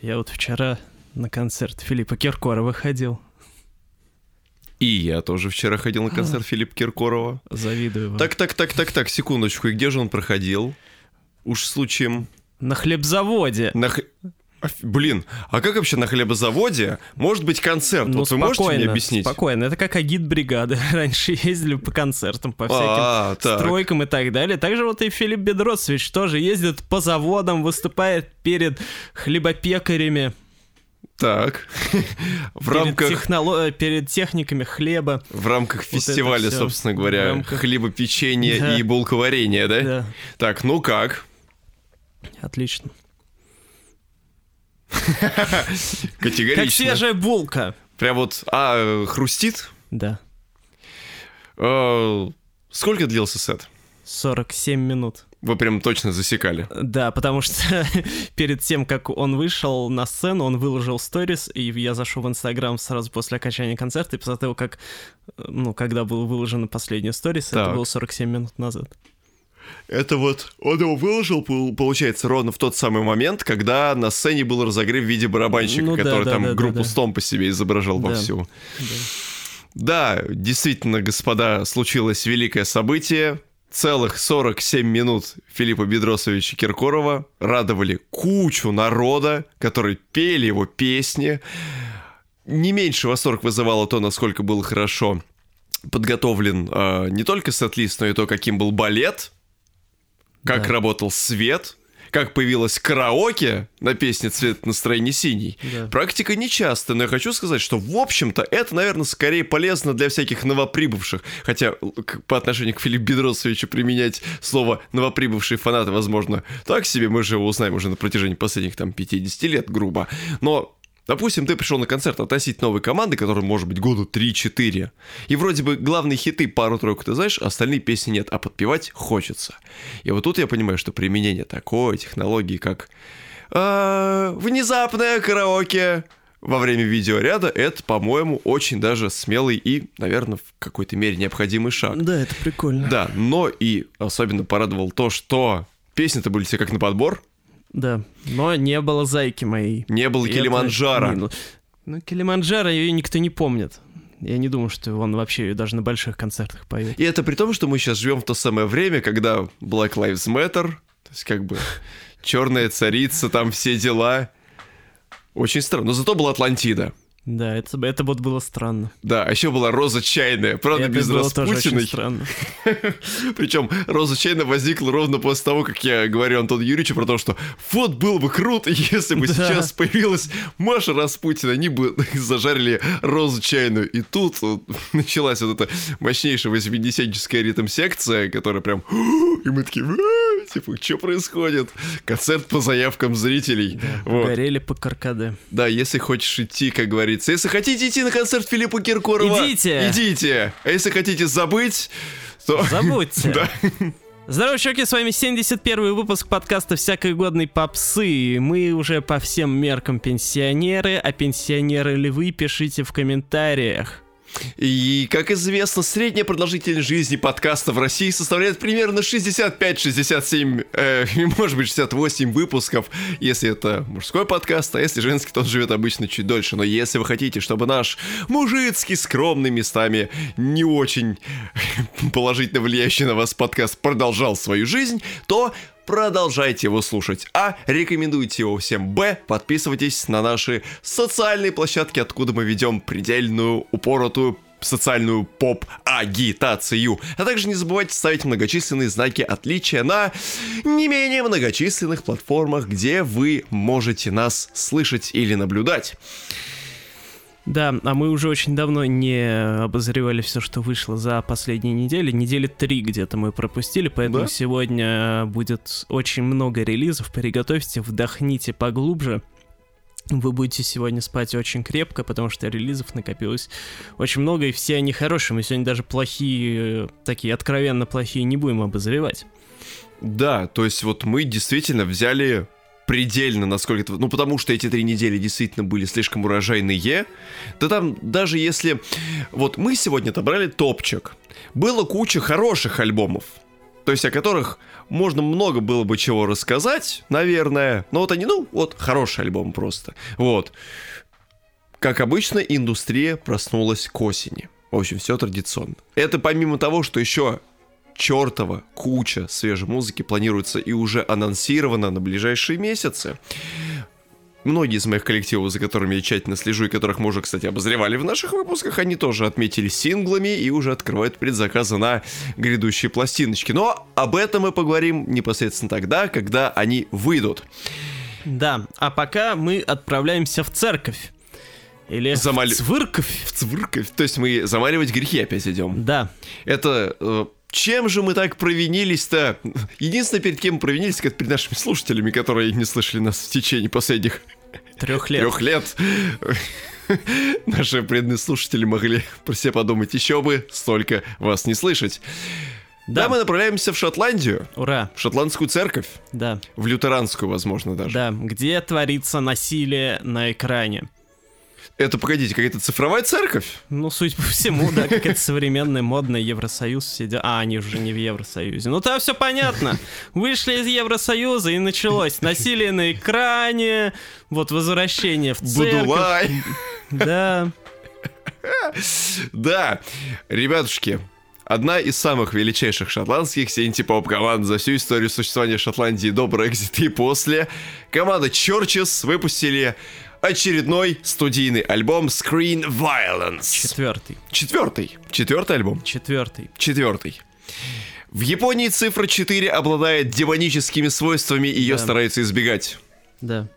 Я вот вчера на концерт Филиппа Киркорова ходил. И я тоже вчера ходил на концерт Филиппа Киркорова. Завидую вам. Так, так, так, так, так, секундочку. И где же он проходил? Уж случаем... На хлебзаводе. На... х- Блин, а как вообще на хлебозаводе может быть концерт? Ну, вот вы можете мне объяснить? Спокойно, это как агит бригады. Раньше ездили по концертам, по всяким А, так. стройкам и так далее. Также вот и Филипп Бедросович тоже ездит по заводам, выступает перед хлебопекарями, Так. В перед, рамках, техноло- э, перед техниками хлеба. в рамках фестиваля, всё. собственно говоря, рамках- хлебопечения Да. и булковарения, да? Да, Так, ну как? отлично. Категорично. Как свежая булка. Прям вот, а, хрустит? Да, Э, Сколько длился сет? 47 минут. Вы прям точно засекали. Да, потому что перед тем, как он вышел на сцену, он выложил сторис, и я зашел в Инстаграм сразу после окончания концерта, и того, как, э, ну, когда был выложен последний сторис, это было 47 минут назад. Это вот он его выложил, пол- получается, ровно в тот самый момент, когда на сцене был разогрев в виде барабанщика, Ну да, который да, там да, группу да. Стом по себе изображал Да. вовсю. Да. Да, действительно, господа, случилось великое событие. Целых 47 минут Филиппа Бедросовича Киркорова радовали кучу народа, которые пели его песни. Не меньше восторг вызывало то, насколько был хорошо подготовлен э, не только сет-лист, но и то, каким был балет, как Да. работал свет, как появилось караоке на песне «Цвет настроения синий». Да. Практика нечасто, но я хочу сказать, что, в общем-то, это, наверное, скорее полезно для всяких новоприбывших. Хотя по отношению к Филиппу Бедросовичу применять слово «новоприбывшие фанаты», возможно, так себе, мы же его узнаем уже на протяжении последних, там, 50 лет, грубо. Но Допустим, ты пришел на концерт относить новой команды, которая может быть года 3-4. И вроде бы главные хиты пару-тройку ты знаешь, а остальные песни нет, а подпевать хочется. И вот тут я понимаю, что применение такой технологии, как э, внезапное караоке во время видеоряда, это, по-моему, очень даже смелый и, наверное, в какой-то мере необходимый шаг. Да, это прикольно. Да, но и особенно порадовал то, что песни-то были все как на подбор, Да, но не было зайки моей. не было И это Килиманджаро. минус. Ну, Килиманджаро ее никто не помнит. Я не думаю, что он вообще ее даже на больших концертах поет. И это при том, что мы сейчас живем в то самое время, когда Black Lives Matter, то есть как бы черная царица, там все дела. Очень странно. Но зато была Атлантида. Да, это, это вот было странно. Да, а еще была Роза Чайная. Правда, это без было тоже Распутиной. странно. Причем Роза Чайная возникла ровно после того, как я говорю Антону Юрьевичу про то, что вот было бы круто, если бы Да. сейчас появилась Маша Распутина, они бы зажарили Розу Чайную. И тут вот началась вот эта мощнейшая 80-ческая ритм-секция, которая прям... И мы такие, «А, типа, что происходит? Концерт по заявкам зрителей. Вот. Горели по каркаде. Да, если хочешь идти, как говорится. Если хотите идти на концерт Филиппа Киркорова... Идите! Идите! А если хотите забыть, то... Забудьте. Да. Здорово, чуваки, с вами 71 выпуск подкаста «Всякой годной попсы». Мы уже по всем меркам пенсионеры, а пенсионеры ли вы, пишите в комментариях. И, как известно, средняя продолжительность жизни подкаста в России составляет примерно 65-67, э, может быть, 68 выпусков, если это мужской подкаст, а если женский, то он живет обычно чуть дольше. Но если вы хотите, чтобы наш мужицкий, скромный местами, не очень положительно влияющий на вас подкаст продолжал свою жизнь, то продолжайте его слушать. А рекомендуйте его всем. Б. Подписывайтесь на наши социальные площадки, откуда мы ведем предельную, упоротую социальную поп-агитацию. А также не забывайте ставить многочисленные знаки отличия на не менее многочисленных платформах, где вы можете нас слышать или наблюдать. Да, а мы уже очень давно не обозревали все, что вышло за последние недели. Недели три где-то мы пропустили, поэтому Да? сегодня будет очень много релизов. Приготовьте, вдохните поглубже. Вы будете сегодня спать очень крепко, потому что релизов накопилось очень много, и все они хорошие. Мы сегодня даже плохие, э, такие откровенно плохие, не будем обозревать. Да, то есть вот мы действительно взяли предельно, насколько это... Ну, потому что эти три недели действительно были слишком урожайные. Да там, даже если... Вот мы сегодня отобрали топчик. Было куча хороших альбомов. То есть о которых можно много было бы чего рассказать, наверное, но вот они, ну, вот хороший альбом просто. Вот. Как обычно, индустрия проснулась к осени. В общем, все традиционно. Это помимо того, что еще чертова куча свежей музыки планируется и уже анонсировано на ближайшие месяцы. Многие из моих коллективов, за которыми я тщательно слежу, и которых мы уже, кстати, обозревали в наших выпусках, они тоже отметили синглами и уже открывают предзаказы на грядущие пластиночки. Но об этом мы поговорим непосредственно тогда, когда они выйдут. Да, а пока мы отправляемся в церковь. Или Замали... в цвырковь. В цвырковь. То есть мы замаливать грехи опять идем. Да. Это э, чем же мы так провинились-то? Единственное, перед кем мы провинились, это перед нашими слушателями, которые не слышали нас в течение последних трех лет. Трех лет. Наши преданные слушатели могли про себя подумать, еще бы столько вас не слышать. Да. да, мы направляемся в Шотландию. Ура. В шотландскую церковь. Да. В лютеранскую, возможно, даже. Да, где творится насилие на экране. Это, погодите, какая-то цифровая церковь? Ну, суть по всему, да, какая-то современная, модная Евросоюз сидят. А, они уже не в Евросоюзе. Ну, там все понятно. Вышли из Евросоюза, и началось насилие на экране, вот возвращение в церковь. Будулай. Да. Да, ребятушки, одна из самых величайших шотландских синти-поп команд за всю историю существования Шотландии до Брекзита и после. Команда Churches выпустили очередной студийный альбом Screen Violence. Четвертый. Четвертый. Четвертый альбом? Четвертый. Четвертый. В Японии цифра 4 обладает демоническими свойствами, и ее да. стараются избегать. Да.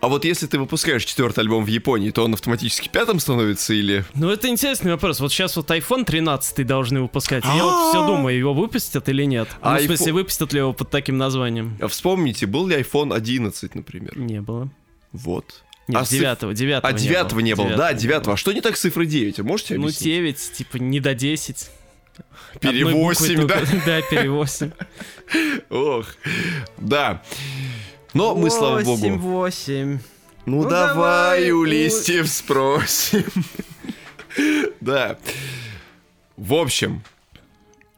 А вот если ты выпускаешь четвертый альбом в Японии, то он автоматически пятым становится или... Ну, это интересный вопрос. Вот сейчас вот iPhone 13 должны выпускать. Я вот все думаю, его выпустят или нет. Ну, в смысле, выпустят ли его под таким названием? А вспомните, был ли iPhone 11, например? Не было. Вот. Нет, а девятого, девятого. А девятого не было, да, девятого. А что не так с цифрой 9? Можете ну, объяснить? Ну, 9, типа, не до 10. Пере 8, да? Да, пере 8. Ох, да. Но мы, слава богу... 8, 8. Ну, ну давай у листьев спросим. Да. В общем,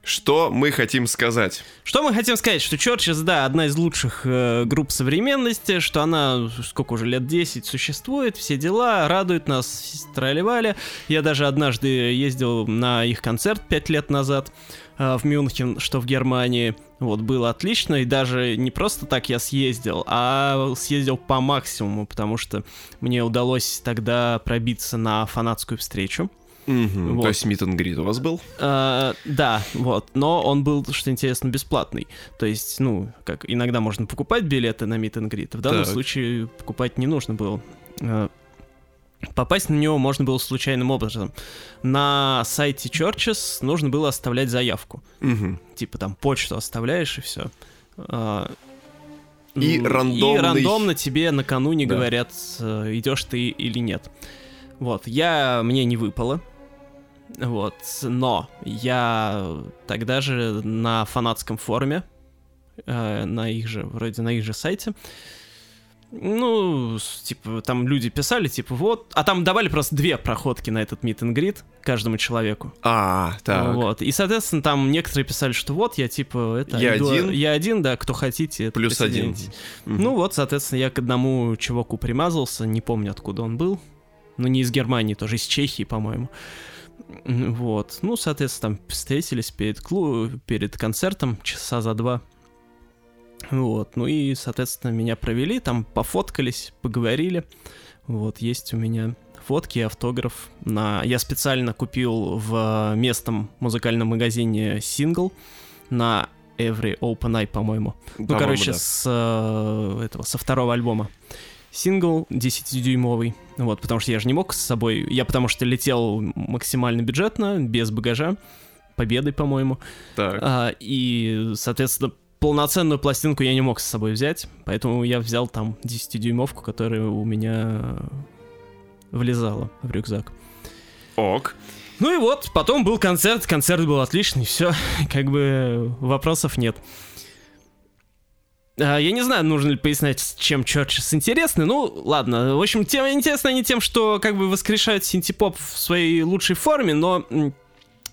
что мы хотим сказать? Что мы хотим сказать? Что Churches, да, одна из лучших э, групп современности, что она, сколько уже, лет 10 существует, все дела, радует нас, тролливали. Я даже однажды ездил на их концерт 5 лет назад э, в Мюнхен, что в Германии. Вот, было отлично, и даже не просто так я съездил, а съездил по максимуму, потому что мне удалось тогда пробиться на фанатскую встречу. Угу, вот. То есть meet and greet у вас был? А, да, вот. Но он был, что интересно, бесплатный. То есть, ну, как иногда можно покупать билеты на meet and greet. В данном так. случае покупать не нужно было. А, попасть на него можно было случайным образом. На сайте Churches нужно было оставлять заявку. Угу. Типа там почту оставляешь и все. А, и рандомный... И рандомно тебе накануне да. говорят, э, идешь ты или нет. Вот, я... Мне не выпало. Вот, но я тогда же на фанатском форуме, э, на их же, вроде на их же сайте, ну, типа, там люди писали, типа, вот, а там давали просто две проходки на этот meet and greet каждому человеку. А, так. Вот, и, соответственно, там некоторые писали, что вот, я, типа, это... Я иду, один? Я один, да, кто хотите. Плюс один. Угу. Ну вот, соответственно, я к одному чуваку примазался, не помню, откуда он был. Ну, не из Германии, тоже из Чехии, по-моему. Вот. Ну, соответственно, там встретились перед, клуб, перед концертом часа за два. Вот. Ну и, соответственно, меня провели, там пофоткались, поговорили. Вот, есть у меня фотки автограф. На... Я специально купил в местном музыкальном магазине сингл на Every Open Eye, по-моему. Ну, короче, да. с э, этого, со второго альбома сингл 10-дюймовый. Вот, потому что я же не мог с собой... Я потому что летел максимально бюджетно, без багажа. Победой, по-моему. Так. А, и, соответственно, полноценную пластинку я не мог с собой взять, поэтому я взял там 10-дюймовку, которая у меня влезала в рюкзак. Ок. Ну и вот, потом был концерт, концерт был отличный, все, как бы вопросов нет. А, я не знаю, нужно ли пояснять, чем Churches интересны. Ну, ладно. В общем, тем интересно они тем, что как бы воскрешают синтепоп в своей лучшей форме, но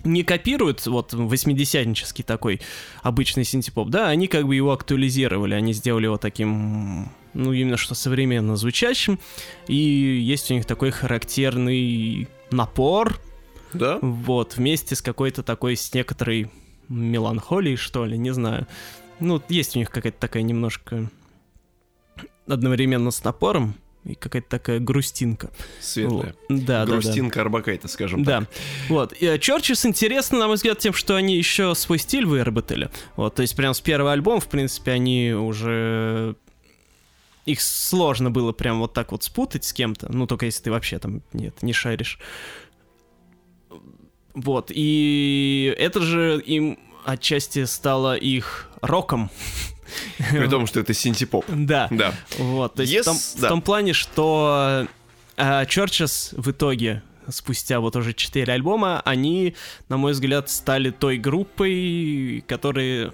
не копируют вот 80-нический такой обычный синтепоп, да, они как бы его актуализировали, они сделали его таким, ну, именно что современно звучащим, и есть у них такой характерный напор, Да? вот, вместе с какой-то такой, с некоторой меланхолией, что ли, не знаю. Ну, есть у них какая-то такая немножко одновременно с напором и какая-то такая грустинка. Светлая. Вот. Да, да, да. Грустинка Арбакайте, скажем так. Да, вот. И Чорчес интересно, на мой взгляд, тем, что они еще свой стиль выработали. Вот, то есть прям с первого альбома, в принципе, они уже... Их сложно было прям вот так вот спутать с кем-то, ну, только если ты вообще там, нет, не шаришь. Вот, и это же им отчасти стало их роком. При том, что это синтепоп. Да. Да. Вот, то есть Yes, в, том, да. в том плане, что э, Churches в итоге, спустя вот уже 4 альбома, они, на мой взгляд, стали той группой, которые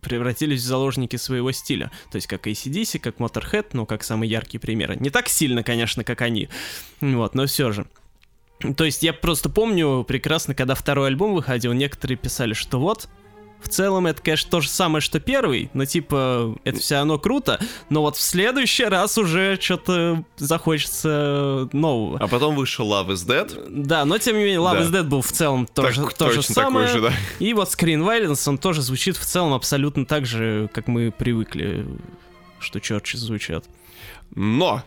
превратились в заложники своего стиля. То есть как ACDC, как Motorhead, ну, как самые яркие примеры. Не так сильно, конечно, как они, вот, но все же. То есть я просто помню прекрасно, когда второй альбом выходил, некоторые писали, что вот, в целом это, конечно, то же самое, что первый, но типа это все равно круто, но вот в следующий раз уже что-то захочется нового. А потом вышел Love is Dead. Да, но тем не менее, Love Да. is Dead был в целом тоже Так- то же самое. же, да. И вот Screen Violence, он тоже звучит в целом абсолютно так же, как мы привыкли, что черчи звучат. Но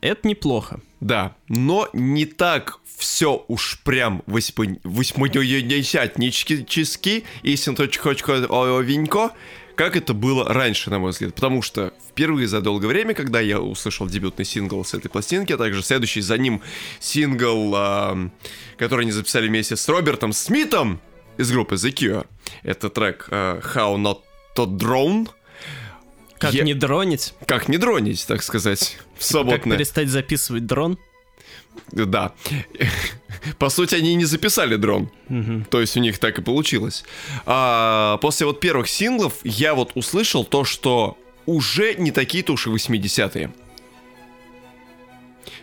Это неплохо. Да, но не так все уж прям восьмидесятнически, если точка овенько, как это было раньше, на мой взгляд. Потому что впервые за долгое время, когда я услышал дебютный сингл с этой пластинки, а также следующий за ним сингл, а, который они записали вместе с Робертом Смитом из группы The Cure, это трек а, How Not To Drone, Как Я- не дронить? как не дронить, так сказать, в Как свободное. перестать записывать дрон? Да. По сути, они не записали дрон. Мгм. То есть у них так и получилось. А после вот первых синглов я вот услышал то, что уже не такие-то уж и 80-е.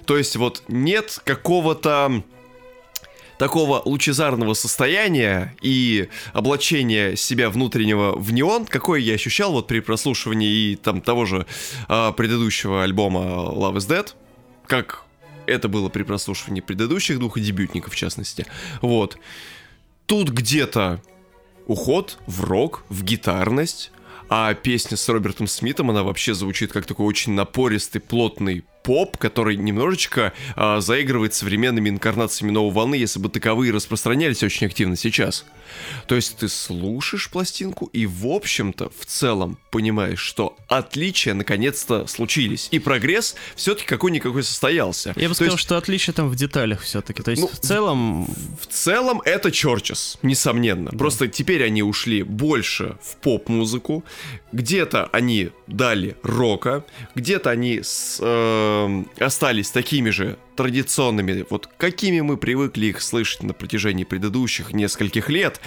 То есть вот нет какого-то такого лучезарного состояния и облачения себя внутреннего в неон, какое я ощущал вот при прослушивании и там того же а, предыдущего альбома Love is Dead, как это было при прослушивании предыдущих двух дебютников в частности. Вот. Тут где-то уход в рок, в гитарность, а песня с Робертом Смитом, она вообще звучит как такой очень напористый, плотный поп, который немножечко а, заигрывает современными инкарнациями новой волны, если бы таковые распространялись очень активно сейчас. То есть ты слушаешь пластинку и, в общем-то, в целом понимаешь, что отличия наконец-то случились. И прогресс все-таки какой-никакой состоялся. Я бы То сказал, есть что отличие там в деталях все-таки. То есть Ну, в целом в целом это Чорчес, несомненно. Просто теперь они ушли больше в поп-музыку. Где-то они дали рока, где-то они с, эм, остались такими же традиционными, вот какими мы привыкли их слышать на протяжении предыдущих нескольких лет.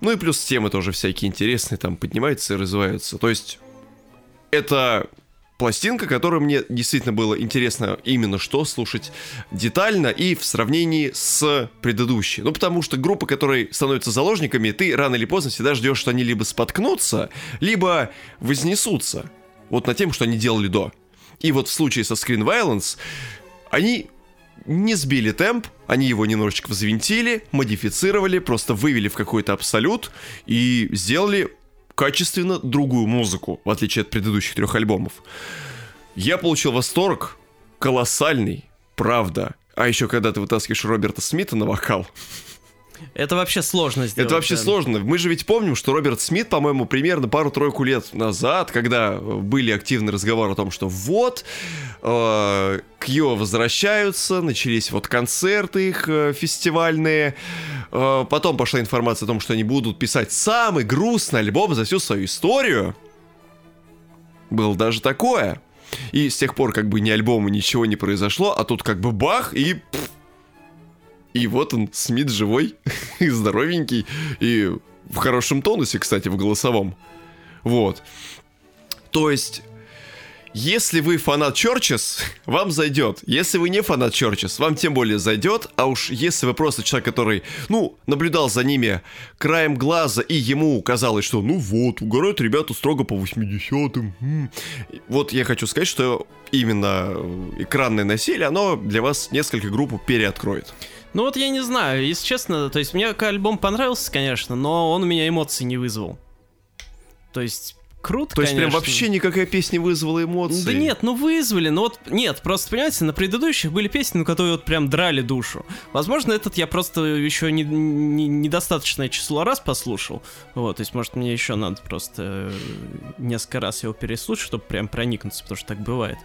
Ну и плюс темы тоже всякие интересные там поднимаются и развиваются. То есть это пластинка, которую мне действительно было интересно именно что слушать детально и в сравнении с предыдущей. Ну, потому что группы, которые становятся заложниками, ты рано или поздно всегда ждешь, что они либо споткнутся, либо вознесутся вот на тем, что они делали до. И вот в случае со Screen Violence они не сбили темп, они его немножечко взвинтили, модифицировали, просто вывели в какой-то абсолют и сделали качественно другую музыку, в отличие от предыдущих трех альбомов. Я получил восторг колоссальный, правда. А еще когда ты вытаскиваешь Роберта Смита на вокал, это вообще сложно сделать. это вообще да. сложно. Мы же ведь помним, что Роберт Смит, по-моему, примерно пару-тройку лет назад, когда были активные разговоры о том, что вот, э, Кьо возвращаются, начались вот концерты их э, фестивальные, э, потом пошла информация о том, что они будут писать самый грустный альбом за всю свою историю. Было даже такое. И с тех пор как бы ни альбома, ничего не произошло, а тут как бы бах, и пф, и вот он, Смит живой и здоровенький, и в хорошем тонусе, кстати, в голосовом. Вот. То есть, Если вы фанат Churches, вам зайдет. Если вы не фанат Churches, вам тем более зайдет. А уж если вы просто человек, который, ну, наблюдал за ними краем глаза, и ему казалось, что, ну вот, угорают ребята строго по 80-м. Вот я хочу сказать, что именно экранное насилие, оно для вас несколько групп переоткроет. Ну вот я не знаю, если честно, то есть мне альбом понравился, конечно, но он у меня эмоций не вызвал. То есть круто, То есть конечно. прям вообще никакая песня вызвала эмоции? Да нет, ну вызвали, ну вот, нет, просто, понимаете, на предыдущих были песни, ну, которые вот прям драли душу. Возможно, этот я просто еще не, не- недостаточное число раз послушал, вот, то есть, может, мне еще надо просто э, несколько раз его переслушать, чтобы прям проникнуться, потому что так бывает.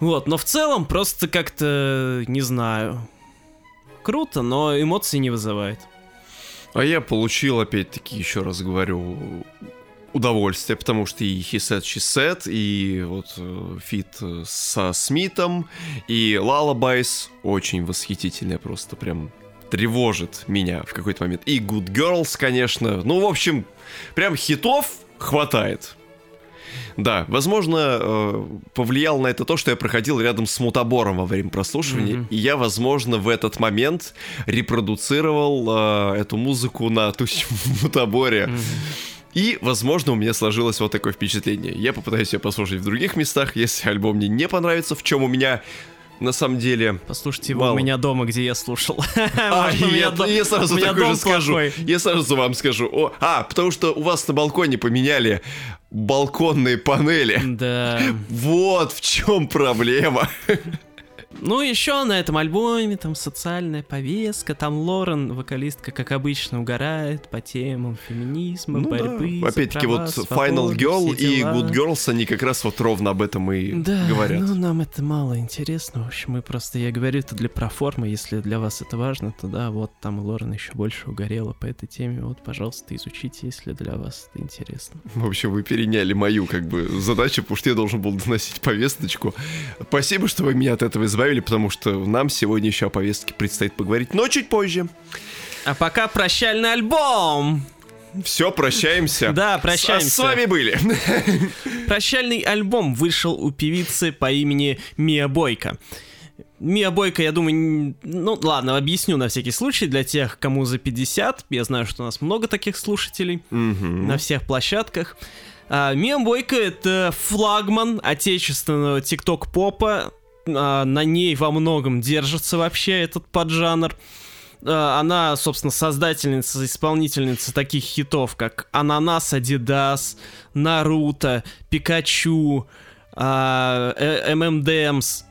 Вот, но в целом просто как-то, не знаю, круто, но эмоций не вызывает. А я получил, опять-таки, еще раз говорю, удовольствие, потому что и She Said, и вот э, фит э, со Смитом, и Lullabies очень восхитительная, просто прям тревожит меня в какой-то момент. И Good Girls, конечно. Ну, в общем, прям хитов хватает. Да, возможно, э, повлиял на это то, что я проходил рядом с мутабором во время прослушивания, Мгм. и я, возможно, в этот момент репродуцировал э, эту музыку на тусим мутаборе. И, возможно, у меня сложилось вот такое впечатление. Я попытаюсь ее послушать в других местах, если альбом мне не понравится, в чем у меня на самом деле... Послушайте его Мало. у меня дома, где я слушал. А, я, дом- я сразу такой же скажу. плохой. Я сразу вам скажу. О, а, потому что у вас на балконе поменяли балконные панели. Да. Вот в чем проблема. Ну, еще на этом альбоме там социальная повестка, там Лорен, вокалистка, как обычно, угорает по темам феминизма, Ну да. борьбы. за Опять-таки, права, вот свободу, Final Girl и. Good Girls, они как раз вот ровно об этом и Да, говорят. ну нам это мало интересно. В общем, мы просто, я говорю, это для проформы. Если для вас это важно, то да, вот там Лорен еще больше угорела по этой теме. Вот, пожалуйста, изучите, если для вас это интересно. В общем, вы переняли мою как бы задачу, потому что я должен был доносить повесточку. Спасибо, что вы меня от этого избавили, потому что нам сегодня еще о повестке предстоит поговорить, но чуть позже. А пока прощальный альбом! Все, прощаемся. Да, С- прощаемся. С, вами были. Прощальный альбом вышел у певицы по имени Мия Бойко. Мия Бойко, я думаю, ну ладно, объясню на всякий случай для тех, кому за 50. Я знаю, что у нас много таких слушателей Мгм. на всех площадках. А, Мия Бойко — это флагман отечественного тикток-попа. На ней во многом держится вообще этот поджанр. А, Она, собственно, создательница, исполнительница таких хитов, как «Ананас Адидас», «Наруто», «Пикачу», а, э, «ММДМС»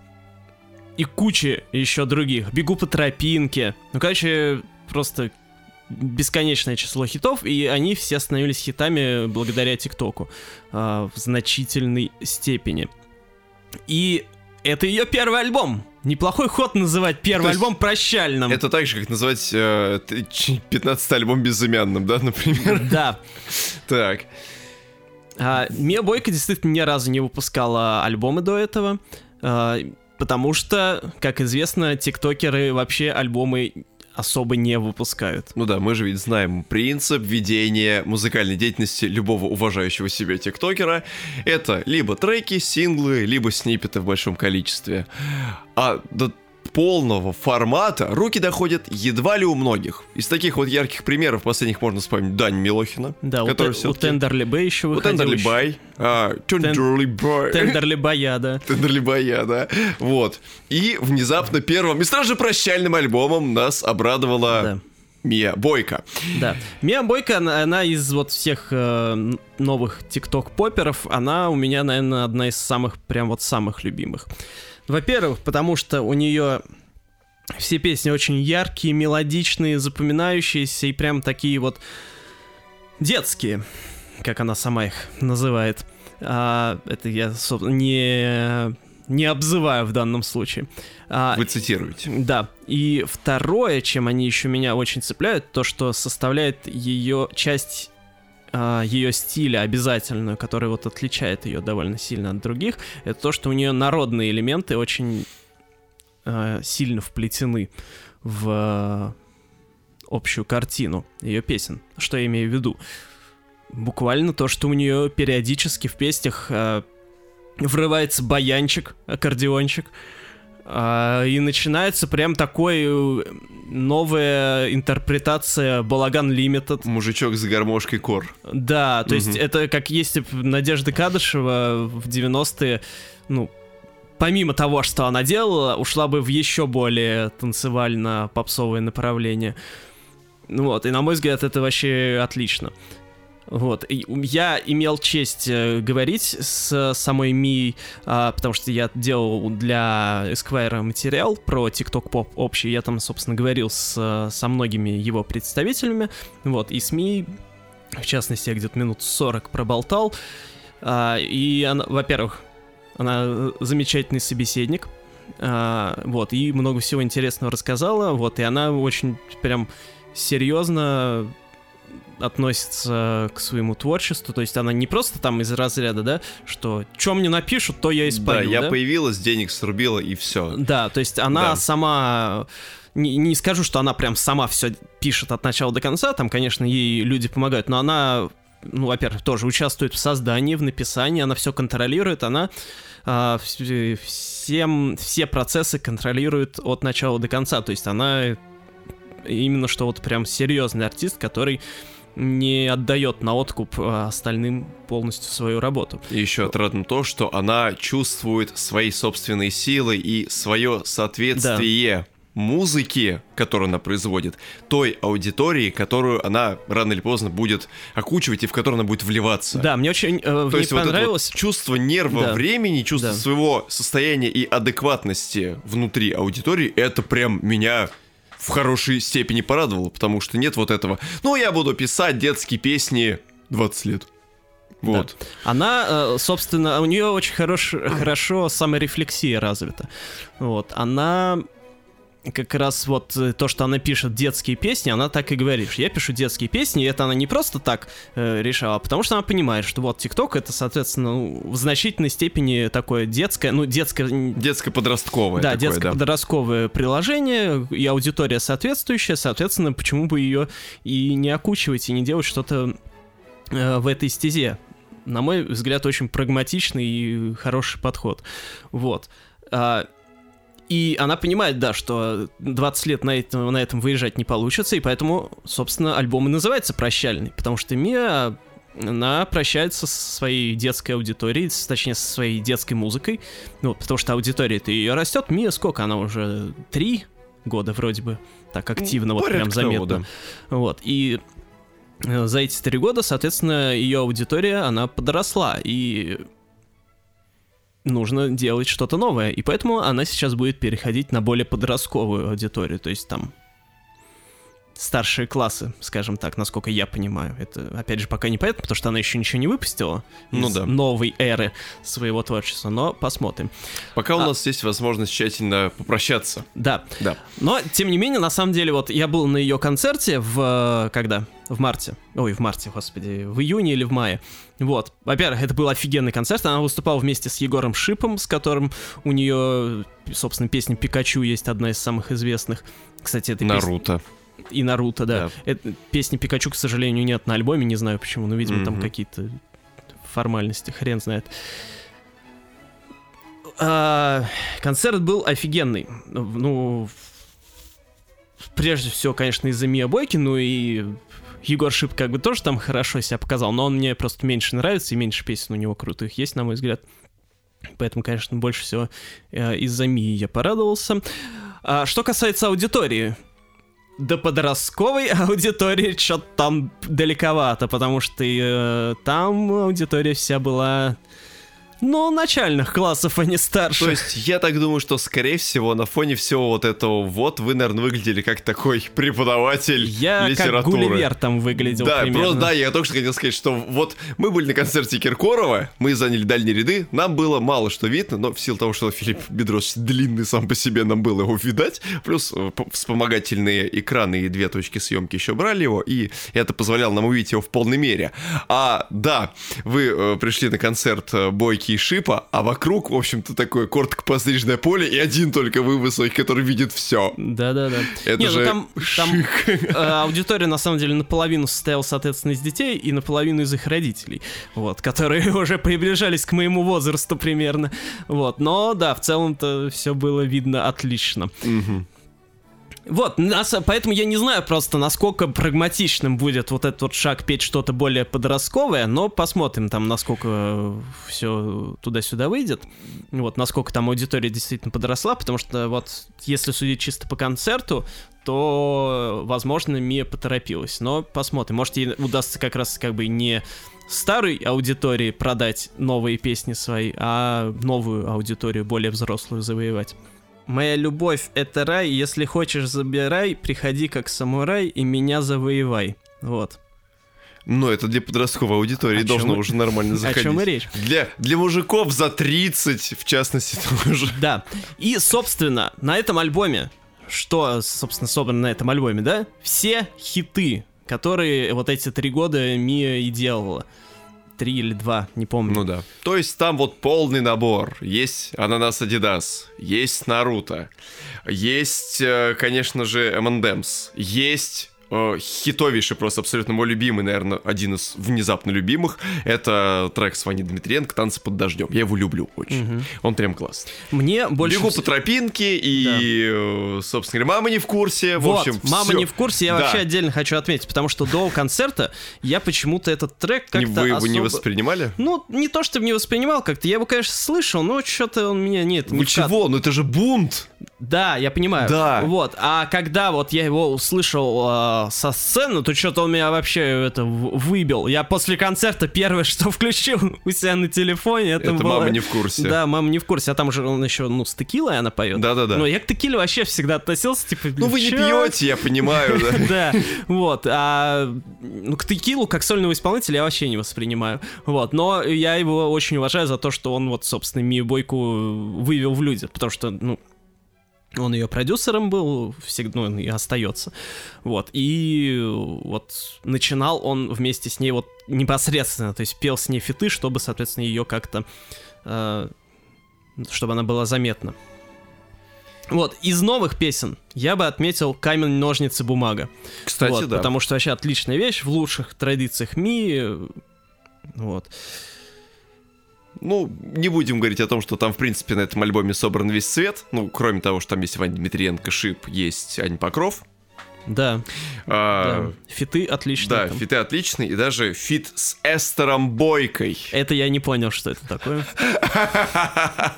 и куча еще других. «Бегу по тропинке». Ну, короче, просто бесконечное число хитов, и они все становились хитами благодаря ТикТоку в значительной степени. И это ее первый альбом. Неплохой ход называть первый То есть альбом прощальным. Это так же, как назвать э, т- ч- 15 альбом безымянным, да, например? Да. Так. А, Мия Бойко действительно ни разу не выпускала альбомы до этого, а, потому что, как известно, тиктокеры вообще альбомы особо не выпускают. Ну да, мы же ведь знаем принцип ведения музыкальной деятельности любого уважающего себя тиктокера. Это либо треки, синглы, либо сниппеты в большом количестве. А до полного формата руки доходят едва ли у многих. Из таких вот ярких примеров последних можно вспомнить Дань Милохина, Да, у, который у всё-таки- Тендерли Бэй еще у выходил. Тендерли еще. Бай, а, Тендерли Бай. Тендерли Бая, да. Тендерли Бая, да. Вот. И внезапно первым и сразу же прощальным альбомом нас обрадовала Да. Мия Бойко. Да. Мия Бойко, она, она из вот всех э, новых тикток-поперов, она у меня, наверное, одна из самых, прям вот самых любимых. Во-первых, потому что у нее все песни очень яркие, мелодичные, запоминающиеся и прям такие вот детские, как она сама их называет. А, это я, собственно, не, не обзываю в данном случае. А, Вы цитируете. да. И второе, чем они еще меня очень цепляют, то, что составляет ее часть ее стиля обязательную, которая вот отличает ее довольно сильно от других, это то, что у нее народные элементы очень а, сильно вплетены в э, общую картину ее песен. Что я имею в виду? Буквально то, что у нее периодически в песнях а, врывается баянчик, аккордеончик, а, и начинается прям такой э, новая интерпретация Балаган Лимитед. Мужичок с гармошкой кор. Да, то есть это как бы Надежда Кадышева в 90-е, ну, помимо того, что она делала, ушла бы в еще более танцевально-попсовое направление. Ну вот, и на мой взгляд, это вообще отлично. Вот. И я имел честь э, говорить с самой Ми, а, потому что я делал для Esquire материал про TikTok Pop общий. Я там, собственно, говорил с, со многими его представителями. Вот. И с Ми, в частности, я где-то минут 40 проболтал. А, и она, во-первых, она замечательный собеседник. А, вот. И много всего интересного рассказала. Вот. И она очень прям серьезно относится к своему творчеству, то есть она не просто там из разряда, да, что что мне напишут, то я и спою, Да, я да? появилась, денег срубила и все. Да, то есть она Да. сама не, не скажу, что она прям сама все пишет от начала до конца, там, конечно, ей люди помогают, но она, ну, во-первых, тоже участвует в создании, в написании, она все контролирует, она вс- всем, все процессы контролирует от начала до конца, то есть она именно что вот прям серьезный артист, который не отдает на откуп а, остальным полностью свою работу. И еще отрадно то, что она чувствует свои собственные силы и свое соответствие музыки, которую она производит, той аудитории, которую она рано или поздно будет окучивать и в которую она будет вливаться. Да, мне очень э, То есть вот это вот понравилось. чувство нерва Да. времени, чувство Да. своего состояния и адекватности внутри аудитории, это прям меня в хорошей степени порадовало, потому что нет вот этого. Ну, я буду писать детские песни 20 лет. Вот. Она, э, собственно, у нее очень хорош, хорошо саморефлексия развита. Вот, она как раз вот э, то, что она пишет детские песни, она так и говорит, что я пишу детские песни, и это она не просто так э, решала, а потому что она понимает, что вот ТикТок это, соответственно, ну, в значительной степени такое детское, ну, детское, Детско-подростковое да, такое, да. детско-подростковое приложение, и аудитория соответствующая, соответственно, почему бы ее и не окучивать, и не делать что-то э, в этой стезе. На мой взгляд, очень прагматичный и хороший подход. Вот. А, и она понимает, да, что 20 лет на этом, на этом выезжать не получится, и поэтому, собственно, альбом и называется «Прощальный», потому что Мия она прощается со своей детской аудиторией, точнее, со своей детской музыкой, ну, потому что аудитория-то ее растет. Мия сколько? Она уже три года вроде бы так активно, вот прям того, заметно. Вот, и э, за эти три года, соответственно, ее аудитория, она подросла, и нужно делать что-то новое, и поэтому она сейчас будет переходить на более подростковую аудиторию, то есть там старшие классы, скажем так, насколько я понимаю. Это, опять же, пока не понятно, потому что она еще ничего не выпустила Ну из да. новой эры своего творчества, но посмотрим. Пока у А- нас есть возможность тщательно попрощаться. Да, Да. но, тем не менее, на самом деле, вот я был на ее концерте в... э, когда? В марте. Ой, в марте, господи. В июне или в мае. Вот. Во-первых, это был офигенный концерт. Она выступала вместе с Егором Шипом, с которым у нее, собственно, песня «Пикачу» есть одна из самых известных. Кстати, это песня... И Наруто, да. Да. Это, песни Пикачу, к сожалению, нет на альбоме, не знаю почему, но, видимо, там Мгм. какие-то формальности, хрен знает. А, концерт был офигенный. Ну, прежде всего, конечно, из-за Мия Бойки, ну и Егор Шип как бы тоже там хорошо себя показал, но он мне просто меньше нравится, и меньше песен у него крутых есть, на мой взгляд. Поэтому, конечно, больше всего э, из-за Мии я порадовался. А, что касается аудитории, до подростковой аудитории что-то там далековато, потому что э, там аудитория вся была, ну, начальных классов, а не старших. То есть, я так думаю, что, скорее всего, на фоне всего вот этого вот вы, наверное, выглядели как такой преподаватель я литературы. как Гулливер там выглядел Да, примерно. просто, да, я только что хотел сказать, что вот мы были на концерте Киркорова, мы заняли дальние ряды, нам было мало что видно, но в силу того, что Филипп Бедрос длинный сам по себе, нам было его видать, плюс э, вспомогательные экраны и две точки съемки еще брали его, и это позволяло нам увидеть его в полной мере. А, да, вы э, пришли на концерт э, Бойки и Шипа, а вокруг, в общем-то, такое коротко постриженное поле и один только вы высокий, который видит все. Да-да-да. Это Не, ну же там, там э, аудитория на самом деле наполовину состояла, соответственно, из детей и наполовину из их родителей, вот, которые уже приближались к моему возрасту примерно, вот. Но да, в целом-то все было видно отлично. Мгм. Вот, поэтому я не знаю просто, насколько прагматичным будет вот этот вот шаг петь что-то более подростковое, но посмотрим там, насколько все туда-сюда выйдет. Вот, насколько там аудитория действительно подросла, потому что вот, если судить чисто по концерту, то, возможно, Мия поторопилась. Но посмотрим, может, ей удастся как раз как бы не старой аудитории продать новые песни свои, а новую аудиторию, более взрослую завоевать. Моя любовь — это рай, если хочешь забирай, приходи как самурай и меня завоевай. Вот. Но это для подростковой аудитории О должно мы- уже нормально О заходить. чем и речь. Для, для мужиков за 30, в частности, тоже. Да. И, собственно, на этом альбоме, что, собственно, собрано на этом альбоме, да? Все хиты, которые вот эти три года Мия и делала. Три или два, не помню. Ну да. То есть там вот полный набор. Есть Ананас Адидас, есть Наруто, есть, э, конечно же, M&M's, есть э, хитовейший, просто абсолютно мой любимый, наверное, один из внезапно любимых. Это трек с Ваней Дмитриенко «Танцы под дождем». Я его люблю очень. Он прям классный. Мне больше... Бегу по тропинке и, э, собственно говоря, мама не в курсе. В Вот, общем, мама всё. не в курсе, я Да. вообще отдельно хочу отметить, потому что до концерта я почему-то этот трек Не- как-то Вы его не особо- воспринимали? Ну, не то, чтобы не воспринимал как-то, я его, конечно, слышал, но что-то он меня нет. Вы не вкат- чего? Ну это же бунт! Да, я понимаю. Да. Вот, а когда вот я его услышал э, со сцены, то что-то он меня вообще это выбил. Я после концерта первое, что включил у себя на телефоне, это, Это было- мама не в курсе. Да, мама не в курсе, а там же он еще, ну, с текилой она поет. Да-да-да. Но я к текиле вообще всегда относился, типа, Ну вы не пьете, я понимаю, да. Да, вот. А ну, к текилу как сольного исполнителя я вообще не воспринимаю. Вот. Но я его очень уважаю за то, что он вот, собственно, Мию Бойку вывел в люди. Потому что, ну, он ее продюсером был, всегда, ну, он и остается. Вот. И вот начинал он вместе с ней вот непосредственно, то есть пел с ней фиты, чтобы, соответственно, ее как-то... э, чтобы она была заметна. Вот, из новых песен я бы отметил «Камень, ножницы, бумага». Кстати, Вот, да. Потому что вообще отличная вещь в лучших традициях Ми. Вот. Ну, не будем говорить о том, что там, в принципе, на этом альбоме собран весь цвет. Ну, кроме того, что там есть Ваня Дмитриенко, Шип, есть Ань Покров. Да, А, да. Фиты отличные. Да, там. фиты отличные, и даже фит с Эстером Бойкой. Это я не понял, что это такое.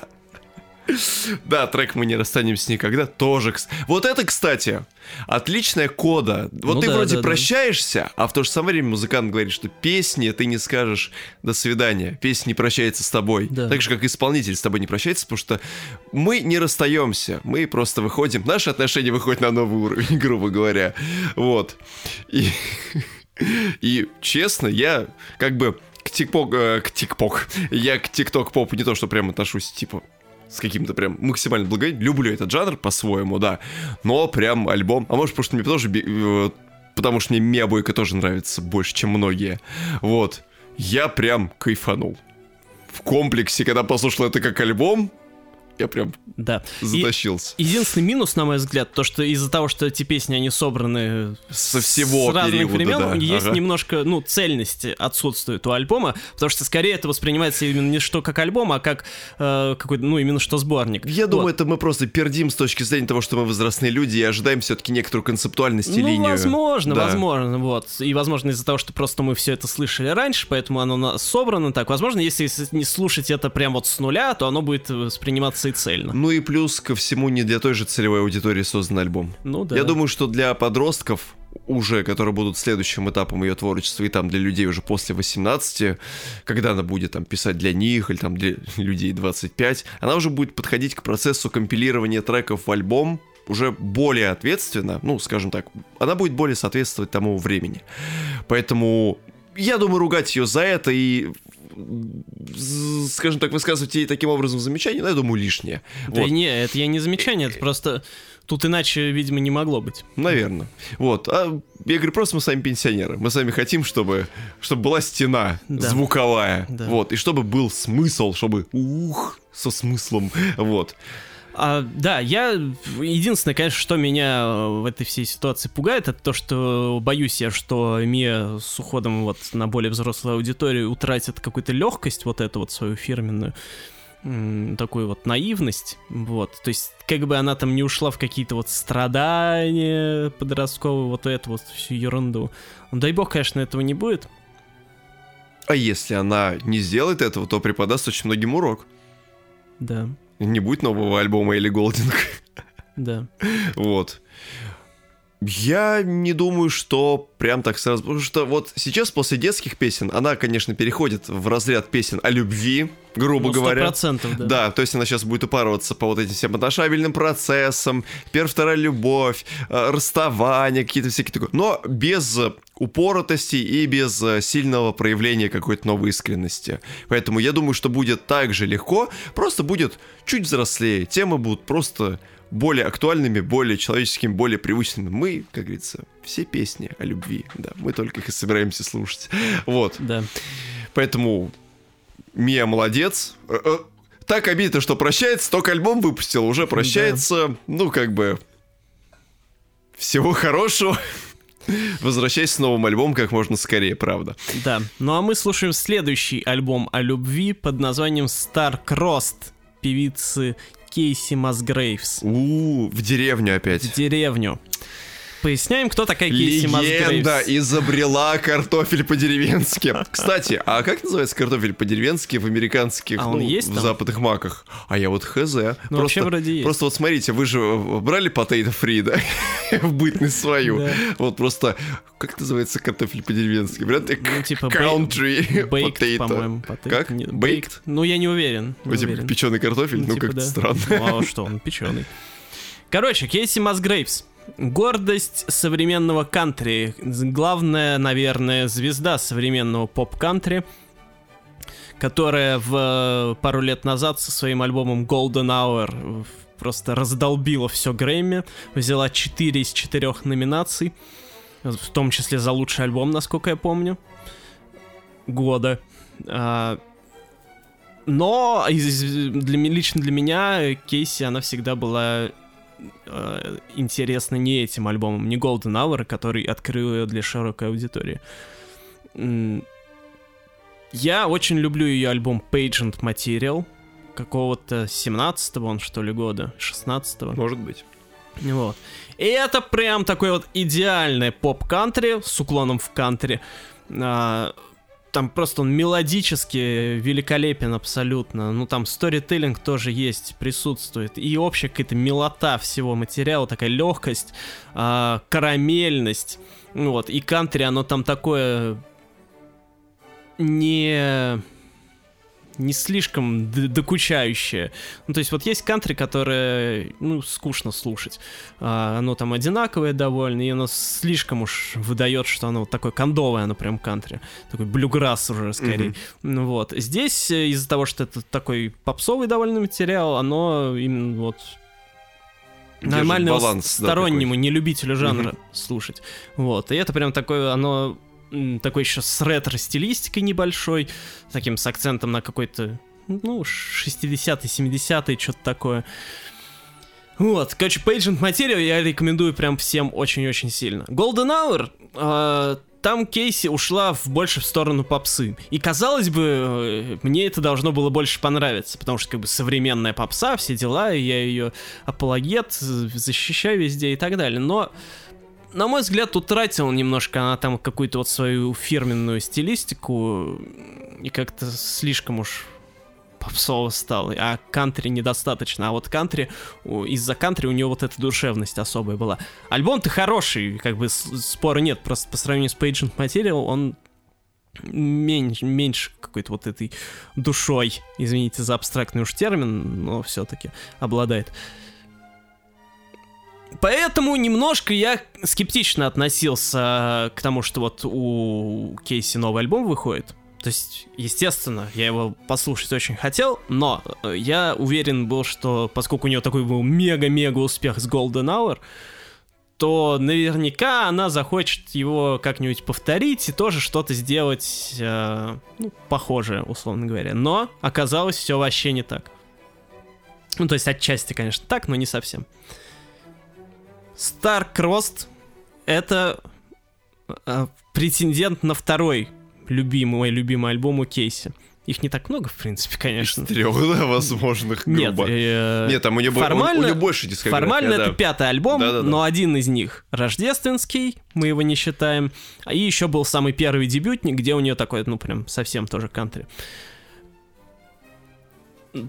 Да, трек «Мы не расстанемся никогда» тоже. Вот это, кстати, отличная кода. Вот Ну ты да, вроде да, да. прощаешься, а в то же самое время музыкант говорит, что песни ты не скажешь «до свидания», песня не прощается с тобой. Да. Так же, как исполнитель с тобой не прощается, потому что мы не расстаемся, мы просто выходим, наши отношения выходят на новый уровень, грубо говоря. Вот. И, и честно, я как бы к тикпок, э, к тикпок, я к тикток попу не то, что прям отношусь, типа, с каким-то прям максимально благовейным. Люблю этот жанр по-своему, да. Но прям альбом... А может, потому что мне тоже... э, Потому что мне Мия Бойко тоже нравится больше, чем многие. Вот. Я прям кайфанул. В комплексе, когда послушал это как альбом, я прям Да. И затащился. единственный минус, на мой взгляд, то, что из-за того, что эти песни, они собраны Со всего с разных периода, времен, да. есть Ага. немножко, ну, цельности отсутствует у альбома, потому что скорее это воспринимается именно не что как альбом, а как э, какой-то, ну, именно что сборник. Я думаю, Вот. это мы просто пердим с точки зрения того, что мы возрастные люди и ожидаем все-таки некоторую концептуальность и Ну, линию. возможно, Да. возможно, вот. И, возможно, из-за того, что просто мы все это слышали раньше, поэтому оно собрано так. Возможно, если не слушать это прям вот с нуля, то оно будет восприниматься и цельно. Ну и плюс ко всему не для той же целевой аудитории создан альбом. Ну да. Я думаю, что для подростков уже, которые будут следующим этапом ее творчества, и там для людей уже после 18, когда она будет там писать для них, или там для людей 25, она уже будет подходить к процессу компилирования треков в альбом уже более ответственно, ну, скажем так, она будет более соответствовать тому времени. Поэтому я думаю, ругать ее за это и скажем так, высказывать ей таким образом замечания, ну, я думаю, лишнее. Да вот. не, это я не замечание, это просто тут иначе, видимо, не могло быть. Наверное. Вот. А я говорю, просто мы сами пенсионеры. Мы сами хотим, чтобы, чтобы была стена да. звуковая. Да. Вот. И чтобы был смысл, чтобы ух, со смыслом. Вот. А, да, я... Единственное, конечно, что меня в этой всей ситуации пугает, это то, что боюсь я, что Мия с уходом вот на более взрослую аудиторию утратит какую-то легкость, вот эту вот свою фирменную такую вот наивность, вот, то есть как бы она там не ушла в какие-то вот страдания подростковые, вот эту вот всю ерунду. Ну, дай бог, конечно, этого не будет. А если она не сделает этого, то преподаст очень многим урок. Да. Не будет нового альбома или Голдинг. Да. Вот. Я не думаю, что прям так сразу... Потому что вот сейчас после детских песен она, конечно, переходит в разряд песен о любви, грубо ну, говоря. да. Да, то есть она сейчас будет упарываться по вот этим всем отношабельным процессам, первая, вторая любовь, э, расставание, какие-то всякие такое. Но без упоротости и без э, сильного проявления какой-то новой искренности. Поэтому я думаю, что будет так же легко, просто будет чуть взрослее. Темы будут просто более актуальными, более человеческими, более привычными. Мы, как говорится, все песни о любви, да, мы только их и собираемся слушать. Вот. Да. Поэтому Мия молодец. Э, э, так обидно, что прощается, только альбом выпустил, уже прощается. Да. Ну, как бы... Всего хорошего. Возвращайся с новым альбомом как можно скорее, правда. Да. Ну а мы слушаем следующий альбом о любви под названием Star Crossed певицы Кейси Масгрейвс. У, в деревню опять. В деревню. Поясняем, кто такая Кейси. Легенда изобрела картофель по-деревенски. Кстати, а как называется картофель по-деревенски в американских, а ну, есть в западных маках? А я вот хз. Ну, просто, вообще вроде есть. Просто вот смотрите, вы же брали potato free, да? в бытность свою. Да. Вот просто, как называется картофель по-деревенски? Вряд ли ну, типа country baked, potato. по-моему. Как? Нет, baked? Ну, я не уверен. Не типа печеный картофель? Ну, ну типа, как-то да. странно. Ну, а что, он печеный. Короче, Кейси Масгрейвс. Гордость современного кантри. Главная, наверное, звезда современного поп-кантри, которая в пару лет назад со своим альбомом Golden Hour просто раздолбила все Грэмми, взяла 4 из 4 номинаций, в том числе за лучший альбом, насколько я помню, года. А, но для, лично для меня Кейси, она всегда была э, интересна не этим альбомом, не Golden Hour, который открыл ее для широкой аудитории. Я очень люблю ее альбом Pageant Material, какого-то 17-го он, что ли, года, 16-го. Может быть. Вот. И это прям такой вот идеальный поп-кантри с уклоном в кантри. А, там просто он мелодически великолепен абсолютно. Ну, там сторителлинг тоже есть, присутствует. И общая какая-то милота всего материала, такая легкость, э, карамельность. Вот. И кантри, оно там такое не не слишком докучающее. Ну, то есть вот есть кантри, которое, ну, скучно слушать. А, оно там одинаковое довольно, и оно слишком уж выдает, что оно вот такое кондовое, оно прям кантри. Такой блюграсс уже скорее. Mm-hmm. Вот. Здесь э, из-за того, что это такой попсовый довольно материал, оно именно вот нормально баланс, стороннему, да, не любителю жанра mm-hmm. слушать. Вот. И это прям такое, оно такой еще с ретро-стилистикой небольшой, таким с акцентом на какой-то, ну, 60-й, 70-й, что-то такое. Вот, короче, Pageant Material я рекомендую прям всем очень-очень сильно. Golden Hour, э, там Кейси ушла в больше в сторону попсы. И казалось бы, э, мне это должно было больше понравиться, потому что как бы современная попса, все дела, я ее апологет, защищаю везде и так далее. Но на мой взгляд, утратила немножко она там какую-то вот свою фирменную стилистику и как-то слишком уж попсово стал, а кантри недостаточно. А вот кантри, из-за кантри у него вот эта душевность особая была. Альбом-то хороший, как бы спора нет, просто по сравнению с Pagent Material он меньше, меньше какой-то вот этой душой, извините за абстрактный уж термин, но все-таки обладает. Поэтому немножко я скептично относился к тому, что вот у Кейси новый альбом выходит. То есть, естественно, я его послушать очень хотел, но э, я уверен был, что поскольку у нее такой был мега-мега успех с Golden Hour, то наверняка она захочет его как-нибудь повторить и тоже что-то сделать э, ну, похожее, условно говоря. Но оказалось все вообще не так. Ну, то есть отчасти, конечно, так, но не совсем. Starcrossed — это э, претендент на второй любимый, мой любимый альбом у Кейси. Их не так много, в принципе, конечно. Из трех, да, возможных, Нет, э, Нет, там у него, формально- у, у него больше дискографии. Формально да. это пятый альбом, Да-да-да. но один из них рождественский, мы его не считаем. А И еще был самый первый дебютник, где у нее такой, ну прям совсем тоже кантри.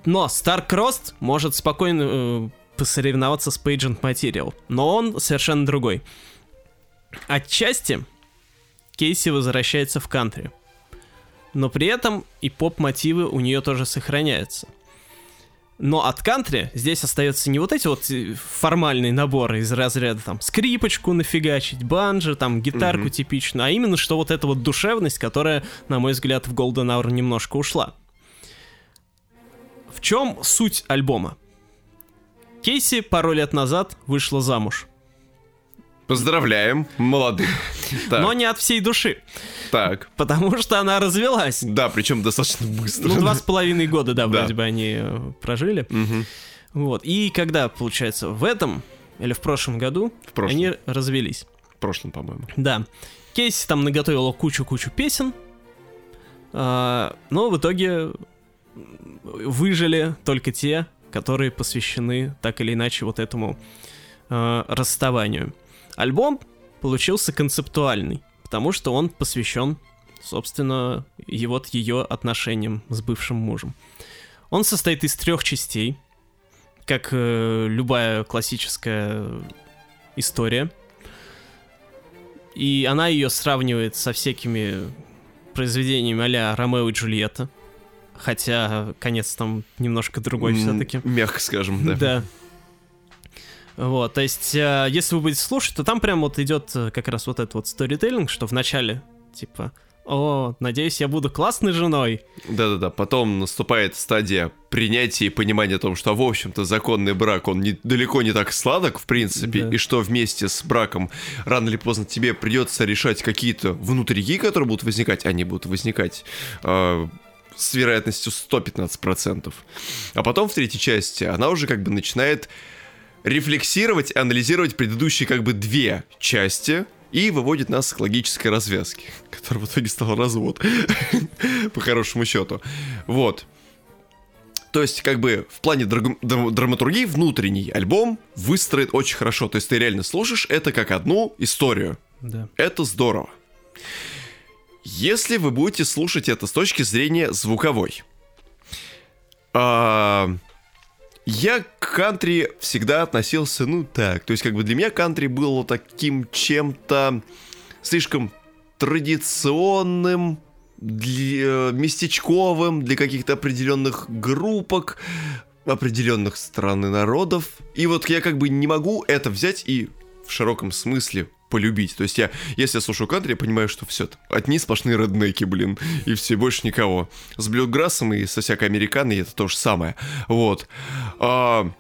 Но Starcrossed может спокойно э, посоревноваться с Pagent Material, но он совершенно другой. Отчасти Кейси возвращается в кантри, но при этом и поп-мотивы у нее тоже сохраняются. Но от кантри здесь остается не вот эти вот э, формальные наборы из разряда там скрипочку нафигачить, банджи, там гитарку Мгм. типичную, а именно что вот эта вот душевность, которая, на мой взгляд, в Golden Hour немножко ушла. В чем суть альбома? Кейси пару лет назад вышла замуж, Поздравляем, молодых. Так, но не от всей души, так. потому что она развелась. Да, причем достаточно быстро. Ну, два с половиной года, да, Да. вроде бы они э, прожили. Мгм. Вот. И когда, получается, в этом или в прошлом году В прошлом. они развелись. В прошлом, по-моему. Да. Кейси там наготовила кучу-кучу песен, а, но в итоге выжили только те, которые посвящены так или иначе вот этому а, расставанию. Альбом получился концептуальный, потому что он посвящен, собственно, и вот ее отношениям с бывшим мужем. Он состоит из трех частей, как э, любая классическая история. И она ее сравнивает со всякими произведениями а-ля Ромео и Джульетта. Хотя конец там немножко другой М, все-таки. Мягко скажем, да. Да. Вот, то есть, э, если вы будете слушать, то там прям вот идет э, как раз вот этот вот сторителлинг, что в начале, типа, о, надеюсь, я буду классной женой. Да-да-да, потом наступает стадия принятия и понимания о том, что, в общем-то, законный брак, он не, далеко не так сладок, в принципе, Да. и что вместе с браком рано или поздно тебе придется решать какие-то внутрики, которые будут возникать, они будут возникать э, с вероятностью 115%. А потом в третьей части она уже как бы начинает рефлексировать, анализировать предыдущие как бы две части и выводит нас к логической развязке, которая в итоге стал развод, по хорошему счету. Вот. То есть, как бы, в плане драг- драм- драматургии внутренний альбом выстроит очень хорошо. То есть, ты реально слушаешь это как одну историю. Да. Это здорово. Если вы будете слушать это с точки зрения звуковой. а, я к кантри всегда относился, ну так, то есть как бы для меня кантри было таким чем-то слишком традиционным, для, местечковым для каких-то определенных группок, определенных стран и народов. И вот я как бы не могу это взять и в широком смысле полюбить. То есть я, если я слушаю кантри, я понимаю, что все, одни сплошные реднеки, блин, и все, больше никого. С блюграссом и со всякой американой это то же самое. Вот. А,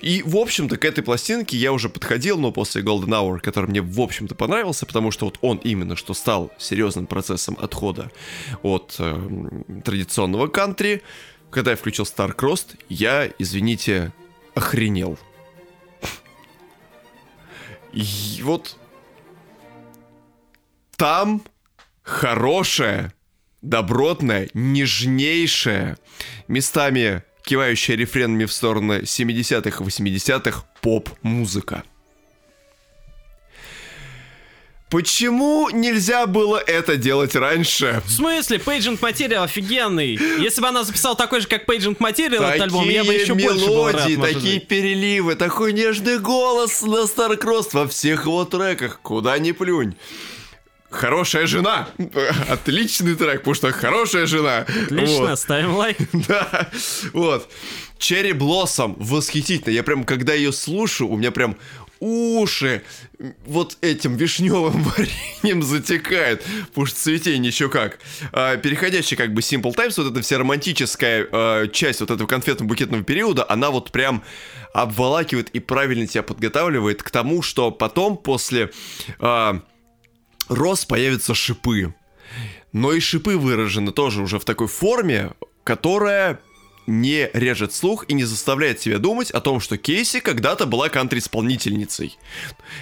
и, в общем-то, к этой пластинке я уже подходил, но после Golden Hour, который мне, в общем-то, понравился, потому что вот он именно что стал серьезным процессом отхода от э, традиционного кантри. Когда я включил Starcrossed, я, извините, охренел. И вот там хорошая, добротная, нежнейшая, местами кивающая рефренами в сторону 70-х и 80-х поп-музыка. Почему нельзя было это делать раньше? В смысле? Pagent Material офигенный. Если бы она записала такой же, как Pagent Material, этот альбом, я бы еще больше был рад, мелодии, такие быть. переливы, такой нежный голос на Старкрост во всех его треках, куда ни плюнь. Хорошая жена. Отличный трек, потому что хорошая жена. Отлично, Вот. ставим лайк. Да, вот. Черри Блоссом восхитительно. Я прям, когда ее слушаю, у меня прям уши вот этим вишневым вареньем затекает, потому что цветение еще как. А, переходящий как бы Simple Times, вот эта вся романтическая а, часть вот этого конфетно-букетного периода, она вот прям обволакивает и правильно тебя подготавливает к тому, что потом после а, роз появятся шипы. Но и шипы выражены тоже уже в такой форме, которая не режет слух и не заставляет тебя думать о том, что Кейси когда-то была кантри-исполнительницей.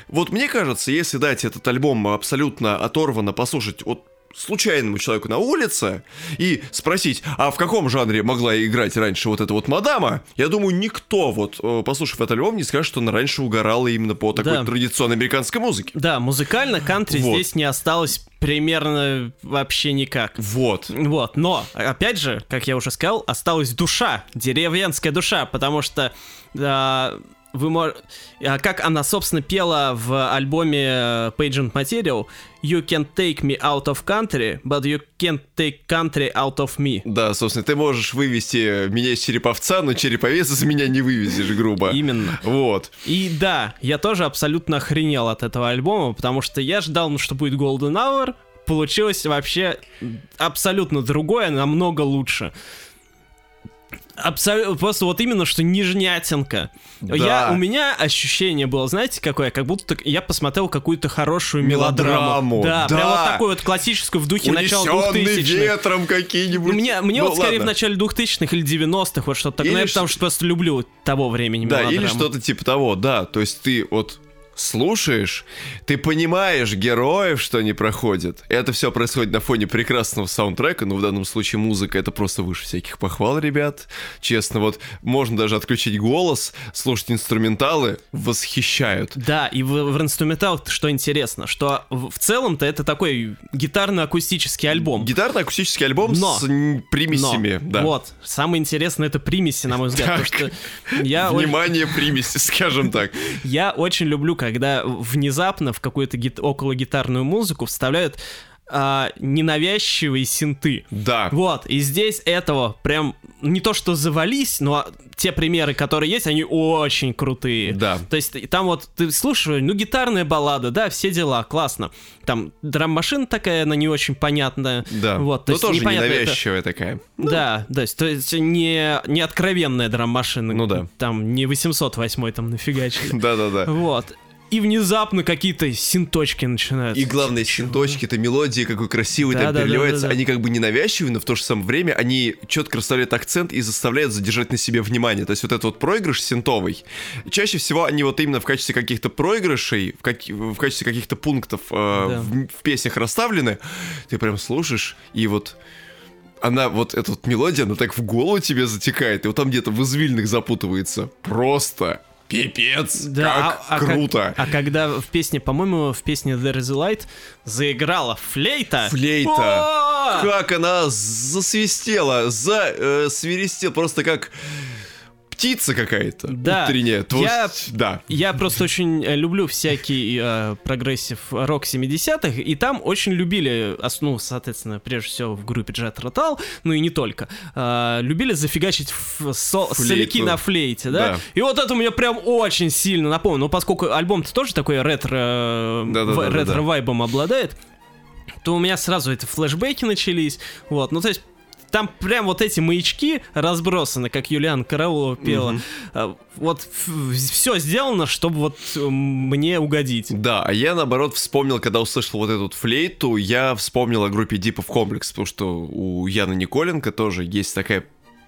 Вот мне кажется, если дать этот альбом абсолютно оторванно послушать от случайному человеку на улице и спросить, а в каком жанре могла играть раньше вот эта вот мадама, я думаю, никто вот, э, послушав этот альбом, не скажет, что она раньше угорала именно по такой да. традиционной американской музыке. Да, музыкально кантри вот. здесь не осталось примерно вообще никак. Вот. Вот, но, опять же, как я уже сказал, осталась душа, деревенская душа, потому что... Э, вы мож... А как она, собственно, пела в альбоме э, Pageant Material You can take me out of country, but you can't take country out of me. Да, собственно, ты можешь вывести меня из череповца, но череповец из меня не вывезешь, грубо. Именно. Вот. И да, я тоже абсолютно охренел от этого альбома, потому что я ждал, ну, что будет Golden Hour, получилось вообще абсолютно другое, намного лучше. Абсолютно, просто вот именно, что нежнятинка. Да. Я, у меня ощущение было, знаете, какое? Как будто я посмотрел какую-то хорошую мелодраму. мелодраму. Да, да, прям вот такую вот классическую в духе начала 2000-х. ветром какие-нибудь. Мне, мне ну, вот скорее в начале 2000-х или 90-х вот что-то такое. Или... Ну, я потому что просто люблю того времени Да, мелодраму. или что-то типа того, да. То есть ты вот слушаешь, ты понимаешь героев, что они проходят. Это все происходит на фоне прекрасного саундтрека, но в данном случае музыка это просто выше всяких похвал, ребят. Честно, вот можно даже отключить голос, слушать инструменталы, восхищают. Да, и в, в инструментал что интересно, что в, в целом-то это такой гитарно-акустический альбом. Гитарно-акустический альбом но, с примесями, но, да. Вот, самое интересное это примеси, на мой взгляд. Так, я внимание, примеси, скажем так. Я очень люблю, когда когда внезапно в какую-то гит- около гитарную музыку вставляют а, ненавязчивые синты. Да. Вот, и здесь этого прям не то что завались, но те примеры, которые есть, они очень крутые. Да. То есть там вот ты слушаешь, ну гитарная баллада, да, все дела, классно. Там драм-машина такая, она не очень понятная. Да. Вот, то но тоже ненавязчивая это... такая. Ну. Да, да, то есть не, не откровенная драм-машина. Ну да. Там не 808 там нафигачили. Да-да-да. Вот и внезапно какие-то синточки начинаются. И главное, синточки, это мелодии, какой красивый да, там да, переливается. Да, да, да. Они как бы ненавязчивые, но в то же самое время они четко расставляют акцент и заставляют задержать на себе внимание. То есть вот этот вот проигрыш синтовый, чаще всего они вот именно в качестве каких-то проигрышей, в, как... в качестве каких-то пунктов э, да. в, в песнях расставлены. Ты прям слушаешь, и вот она, вот эта вот мелодия, она так в голову тебе затекает, и вот там где-то в извильных запутывается. Просто Пипец, да, как а, круто. А, а когда в песне, по-моему, в песне There is a Light заиграла флейта. Флейта. О! Как она засвистела, засвиристела, просто как птица какая-то да. утренняя. Я, да. я просто очень э, люблю всякий э, прогрессив рок 70-х, и там очень любили, ну, соответственно, прежде всего в группе Jethro Tull, ну и не только, э, любили зафигачить в со, соляки на флейте, да? да? И вот это мне прям очень сильно напомнило, ну, поскольку альбом-то тоже такой ретро, да, да, да, ретро-вайбом обладает, то у меня сразу эти флешбеки начались, вот, ну, то есть там прям вот эти маячки разбросаны, как Юлиан Караулова пела. Угу. Вот все сделано, чтобы вот мне угодить. Да, а я наоборот вспомнил, когда услышал вот эту флейту, я вспомнил о группе of Complex, потому что у Яны Николенко тоже есть такая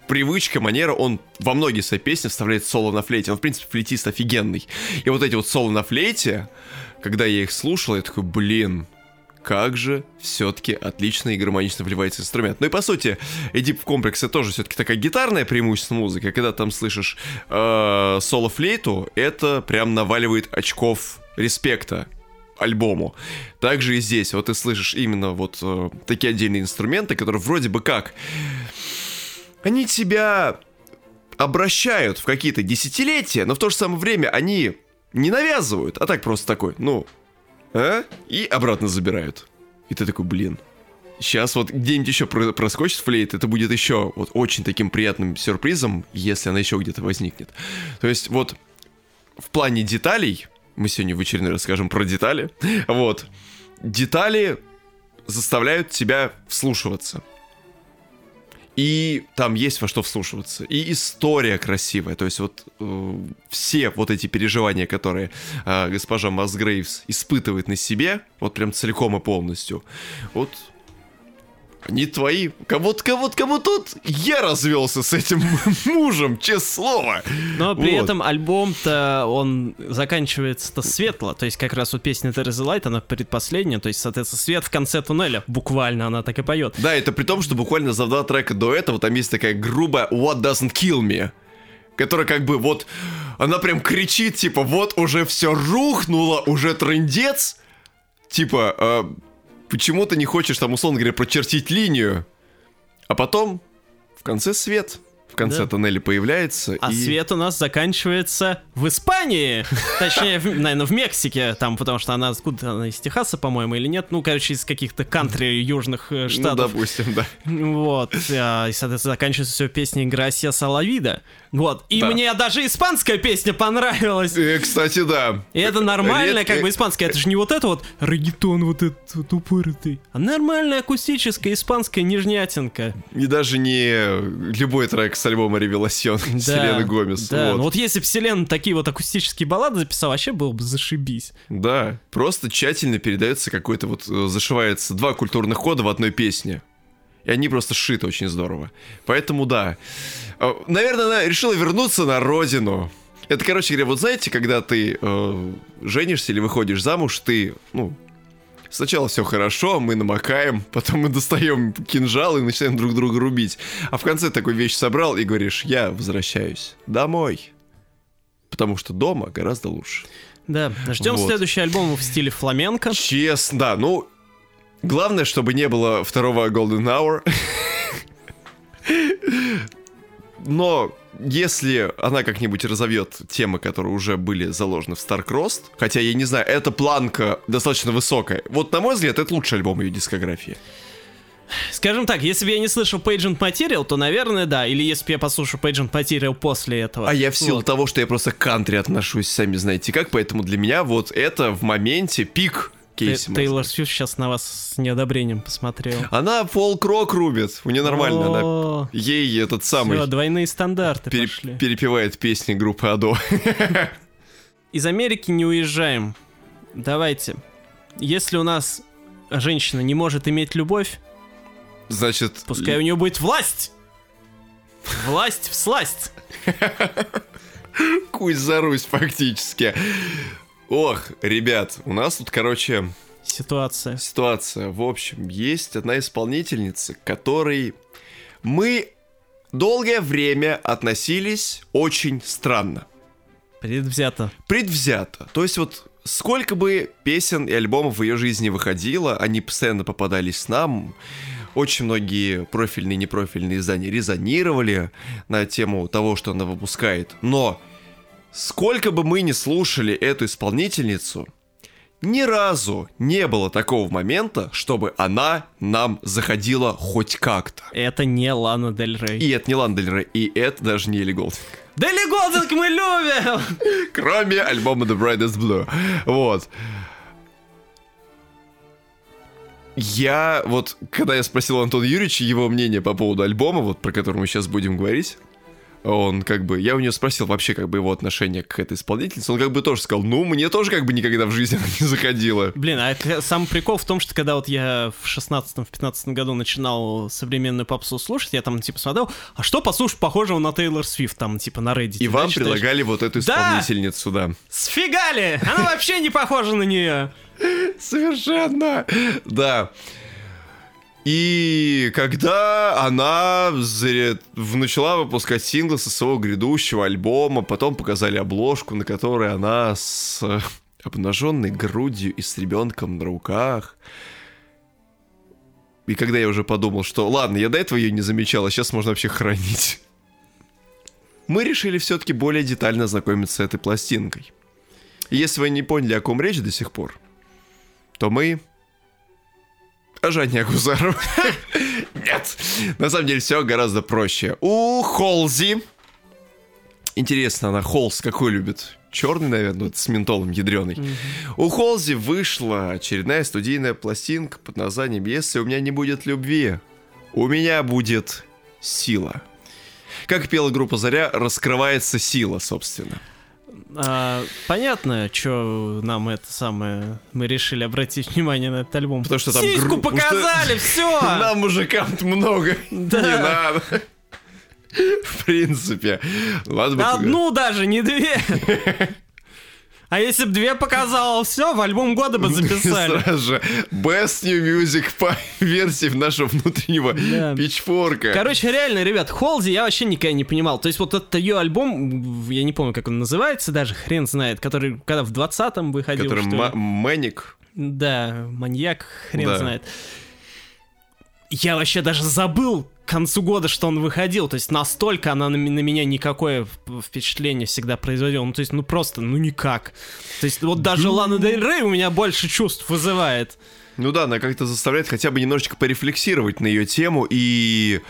привычка, манера, он во многие свои песни вставляет соло на флейте. Он, в принципе, флейтист офигенный. И вот эти вот соло на флейте, когда я их слушал, я такой, блин, как же все-таки отлично и гармонично вливается инструмент. Ну и по сути, Эдип комплекс это тоже все-таки такая гитарная преимущество музыки. Когда там слышишь э, соло-флейту, это прям наваливает очков респекта альбому. Также и здесь, вот ты слышишь именно вот э, такие отдельные инструменты, которые вроде бы как... Они тебя обращают в какие-то десятилетия, но в то же самое время они не навязывают, а так просто такой, ну, а? И обратно забирают. И ты такой, блин, Сейчас вот где-нибудь еще проскочит флейт, это будет еще вот очень таким приятным сюрпризом, если она еще где-то возникнет. То есть вот в плане деталей Мы сегодня в очередной раз скажем про детали. Вот. Детали заставляют тебя вслушиваться. И там есть во что вслушиваться. И история красивая. То есть вот э, все вот эти переживания, которые э, госпожа Масгрейвс испытывает на себе, вот прям целиком и полностью, вот не твои. Кому-то, кому-то, кому тут я развелся с этим мужем, честное слово. Но при Вот. этом альбом-то, он заканчивается-то светло. То есть как раз вот песня a Light, она предпоследняя. То есть, соответственно, свет в конце туннеля. Буквально она так и поет. Да, это при том, что буквально за два трека до этого там есть такая грубая What Doesn't Kill Me, которая как бы вот, она прям кричит, типа, вот уже все рухнуло, уже трындец, типа, а, почему ты не хочешь там, условно говоря, прочертить линию, а потом в конце свет, в конце Да. тоннеля появляется, А и... свет у нас заканчивается в Испании. Точнее, наверное, в Мексике. Там, потому что она откуда она из Техаса, по-моему, или нет. Ну, короче, из каких-то кантри южных э, Ну, штатов. допустим, да. Вот. а, И, соответственно, заканчивается все песней Грасия Салавида. Вот. И Да. мне даже испанская песня понравилась. Э, кстати, да. И это нормальная, Редко- как бы испанская. Это же не вот это вот регетон вот этот вот. А нормальная акустическая испанская нежнятинка. И даже не любой трек с альбома Ревеласьон Селены Гомес. Да, вот. ну вот если бы Селена такие вот акустические баллады записал, вообще было бы зашибись. Да, просто тщательно передается какой-то вот, э, зашивается два культурных кода в одной песне. И они просто сшиты очень здорово. Поэтому да. Э, Наверное, она решила вернуться на родину. Это, короче говоря, вот знаете, когда ты э, женишься или выходишь замуж, ты, ну, сначала все хорошо, мы намокаем, потом мы достаем кинжал и начинаем друг друга рубить. А в конце такую вещь собрал и говоришь, я возвращаюсь домой. Потому что дома гораздо лучше. Да, ждем Вот. следующий альбом в стиле фламенко. Честно, да, ну, главное, чтобы не было второго Golden Hour. Но если она как-нибудь разовьет темы, которые уже были заложены в Starcrossed, хотя я не знаю, эта планка достаточно высокая. Вот, на мой взгляд, это лучший альбом ее дискографии. Скажем так, если бы я не слышал Pagent Material, то, наверное, да. Или если бы я послушал Pagent Material после этого. А я в силу Вот. того, что я просто к кантри отношусь, сами знаете как, поэтому для меня вот это в моменте пик Кейси. Тейлор Свифт сейчас на вас с неодобрением посмотрел. Она фолк-рок рубит, у нее нормально, она ей этот самый всё, двойные стандарты пере- пошли. перепевает песни группы Адо. Из Америки не уезжаем. Давайте. Если у нас женщина не может иметь любовь, Значит, пускай у нее будет власть. Власть в сласть. кусь за Русь фактически. Ох, ребят, у нас тут, короче, Ситуация. ситуация. В общем, есть одна исполнительница, которой мы долгое время относились очень странно. Предвзято. предвзято. То есть вот сколько бы песен и альбомов в ее жизни выходило, они постоянно попадались нам. Очень многие профильные и непрофильные издания резонировали на тему того, что она выпускает. Но сколько бы мы ни слушали эту исполнительницу, ни разу не было такого момента, чтобы она нам заходила хоть как-то. Это не Лана Дель Рей. И это не Лана Дель Рей, и это даже не Элли Голдинг. Дели Голдинг мы любим! Кроме альбома The Brightest Blue. Вот. Я вот, когда я спросил Антона Юрьевича его мнение по поводу альбома, вот про который мы сейчас будем говорить, он как бы, я у него спросил вообще как бы его отношение к этой исполнительнице, он как бы тоже сказал, ну, мне тоже как бы никогда в жизни она не заходила. Блин, а к- сам прикол в том, что когда вот я в 16-15 году начинал современную попсу слушать, я там типа смотрел, а что послушать похожего на Тейлор Свифт, там типа на Reddit. И да, вам читаешь? предлагали вот эту Да! исполнительницу, да. Сфигали! Она вообще не похожа на нее. Совершенно, да. И когда она начала выпускать синглы со своего грядущего альбома, потом показали обложку, на которой она с обнаженной грудью и с ребенком на руках. И когда я уже подумал, что ладно, я до этого ее не замечал, а сейчас можно вообще хранить. Мы решили все-таки более детально ознакомиться с этой пластинкой. И Если вы не поняли, о ком речь до сих пор, то мы о Жанне Агузару. Нет, на самом деле все гораздо проще. У Холзи, интересно, она Холз какой любит черный, наверное, вот с ментолом ядреный. У Холзи вышла очередная студийная пластинка под названием «Если у меня не будет любви, у меня будет сила». Как пела группа «Заря», раскрывается сила, собственно. А, понятно, что нам это самое... Мы решили обратить внимание на этот альбом. Потому что там Сиську гру- показали, все! Нам, мужикам много Да. не надо. В принципе. Ладно бы... Одну даже, не две. А если бы две показал, все, в альбом года бы записали. Сразу же Best New Music по версии нашего внутреннего Да. пичфорка. Короче, реально, ребят, Холзи я вообще никогда не понимал. То есть вот этот ее альбом, я не помню, как он называется, даже хрен знает, который когда в 20-м выходил, который Мэник. Да, маньяк, хрен Да. знает. Я вообще даже забыл к концу года, что он выходил. То есть настолько она на, на меня никакое впечатление всегда производила. Ну, то есть, ну просто, ну никак. То есть, вот даже Лана Дель Рей у меня больше чувств вызывает. Ну да, она как-то заставляет хотя бы немножечко порефлексировать на ее тему и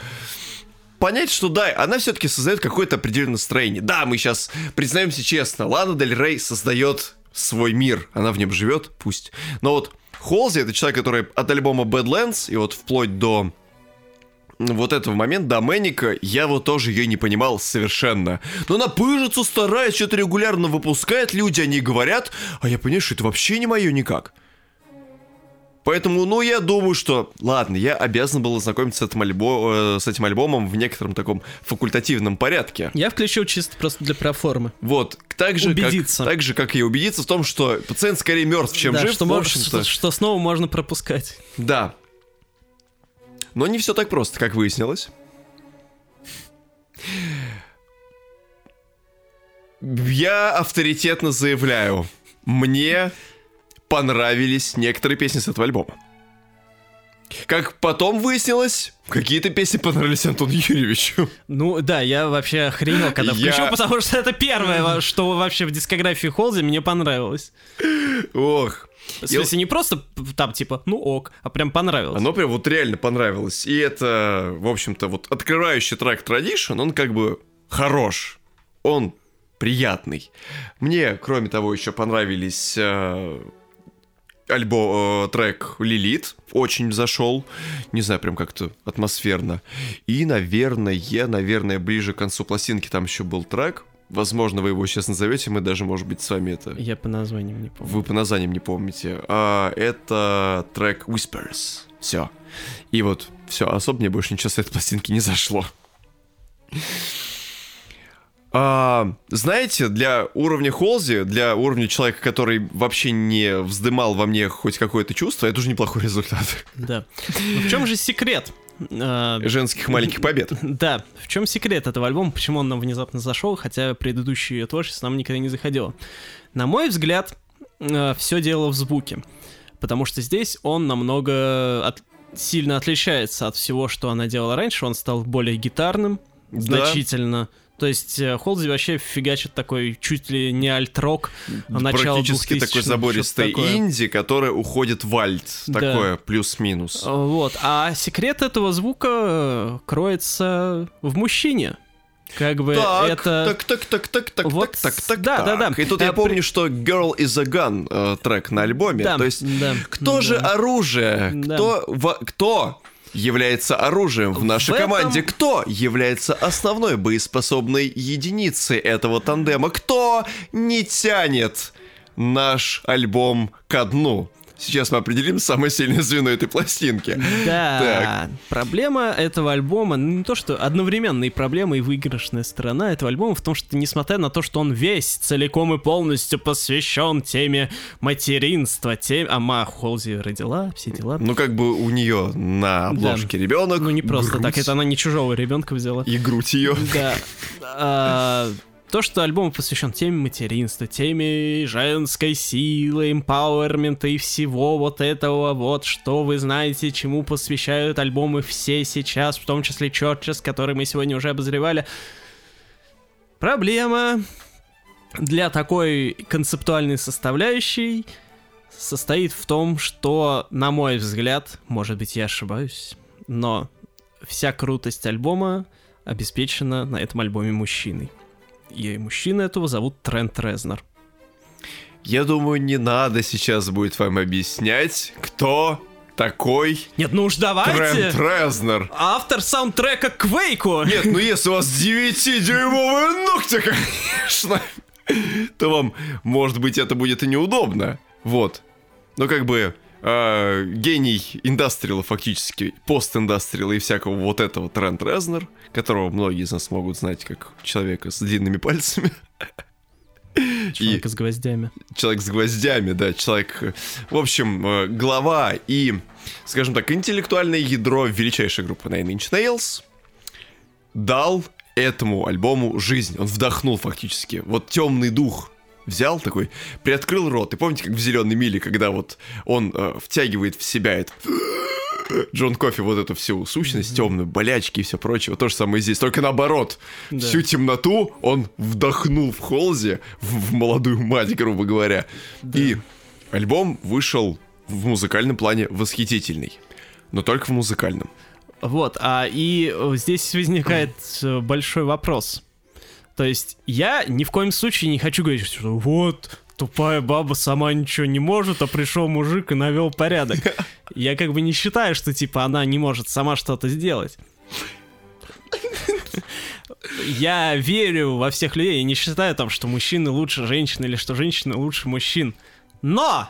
понять, что да, она все-таки создает какое-то определенное настроение. Да, мы сейчас признаемся честно, Лана Дель Рей создает свой мир, она в нем живет, пусть. Но вот Холзи это человек, который от альбома Badlands и вот вплоть до вот этого момента, до Мэника, я вот тоже ее не понимал совершенно. Но она пыжится, старается, что-то регулярно выпускает, люди они говорят, а я понимаю, что это вообще не мое никак. Поэтому, ну, я думаю, что, ладно, я обязан был ознакомиться с этим, альбо- э, с этим альбомом в некотором таком факультативном порядке. Я включил чисто просто для проформы. Вот, так же, Убедиться. Как, так же, как и убедиться в том, что пациент скорее мертв, чем Да, жив, что, в общем-то. что, что снова можно пропускать. Да. Но не все так просто, как выяснилось. Я авторитетно заявляю, мне понравились некоторые песни с этого альбома. Как потом выяснилось, какие-то песни понравились Антону Юрьевичу. Ну да, я вообще охренел, когда Я- включил, потому что это первое, во- что вообще в дискографии Холзи мне понравилось. Ох. В смысле, не просто там типа, ну ок, а прям понравилось. Оно прям вот реально понравилось. И это, в общем-то, вот открывающий трек Tradition, он как бы хорош. Он приятный. Мне, кроме того, еще понравились э, альбом, э, трек Лилит. Очень зашел. Не знаю, прям как-то атмосферно. И, наверное, наверное, ближе к концу пластинки там еще был трек. Возможно, вы его сейчас назовете, мы даже, может быть, с вами это Я по названиям не помню. вы по названиям не помните. А, это трек Whispers. Все. И вот, все, особо мне больше ничего с этой пластинки не зашло. А, знаете, для уровня Холзи, для уровня человека, который вообще не вздымал во мне хоть какое-то чувство, это уже неплохой результат Да. Но в чем же секрет? А, женских маленьких побед. Да, в чем секрет этого альбома, почему он нам внезапно зашел, хотя предыдущие творчество нам никогда не заходило. На мой взгляд, все дело в звуке, потому что здесь он намного от- сильно отличается от всего, что она делала раньше, он стал более гитарным, Да. То есть э, Холзи вообще фигачит такой чуть ли не альт-рок начала Практически 2000-х, такой забористый инди, который уходит в альт. Да. Такое, плюс-минус. Вот. А секрет этого звука э, кроется в мужчине. Как бы Так, это... так, так, так, так, так, Вот так, так, так, да, так. да, да. И тут А я при- помню, что Girl is a Gun э, трек на альбоме. Да, То есть, да, кто да. же оружие? Да. Кто, во- кто является оружием в нашей В этом- команде? Кто является основной боеспособной единицей этого тандема? Кто не тянет наш альбом ко дну? Сейчас мы определим самое сильное звено этой пластинки. Да, проблема этого альбома, ну не то что одновременная и проблема, и выигрышная сторона этого альбома в том, что несмотря на то, что он весь целиком и полностью посвящен теме материнства, теме... А Ма Холзи родила, все дела. Ну, как бы у нее на обложке ребенок. Ну не просто грудь так, это она не чужого ребенка взяла. И грудь ее. Да. То, что альбом посвящен теме материнства, теме женской силы, эмпауэрмента и всего вот этого вот, что вы знаете, чему посвящают альбомы все сейчас, в том числе Churches, который мы сегодня уже обозревали. Проблема для такой концептуальной составляющей состоит в том, что, на мой взгляд, может быть, я ошибаюсь, но вся крутость альбома обеспечена на этом альбоме мужчиной. И мужчину этого зовут Трент Резнер. Я думаю, не надо сейчас будет вам объяснять, кто такой Нет, ну уж давайте. Трент Резнер. Автор саундтрека к Квейку. Нет, ну если у вас 9-дюймовые ногти, конечно, то вам, может быть, это будет и неудобно. Вот. Но как бы э, гений индастриала фактически, пост-индастриала и всякого вот этого Трент Резнер, которого многие из нас могут знать как человека с длинными пальцами. Человек с гвоздями. Человек с гвоздями, да, человек... э, В общем, э, глава и, скажем так, интеллектуальное ядро величайшей группы Nine Inch Nails дал этому альбому жизнь. Он вдохнул фактически. Вот темный дух взял такой, приоткрыл рот. И помните, как в «Зеленой миле», когда вот он э, втягивает в себя это... Джон Кофи вот эту всю сущность темную, болячки и все прочее. То же самое здесь, только наоборот. Да. Всю темноту он вдохнул в Холзе, в, в молодую мать, грубо говоря. И альбом вышел в музыкальном плане восхитительный. Но только в музыкальном. Вот, а и э, здесь возникает э, большой вопрос. То есть я ни в коем случае не хочу говорить, что вот, тупая баба сама ничего не может, а пришел мужик и навел порядок. Я как бы не считаю, что типа она не может сама что-то сделать. Я верю во всех людей, я не считаю там, что мужчины лучше женщин или что женщины лучше мужчин. Но!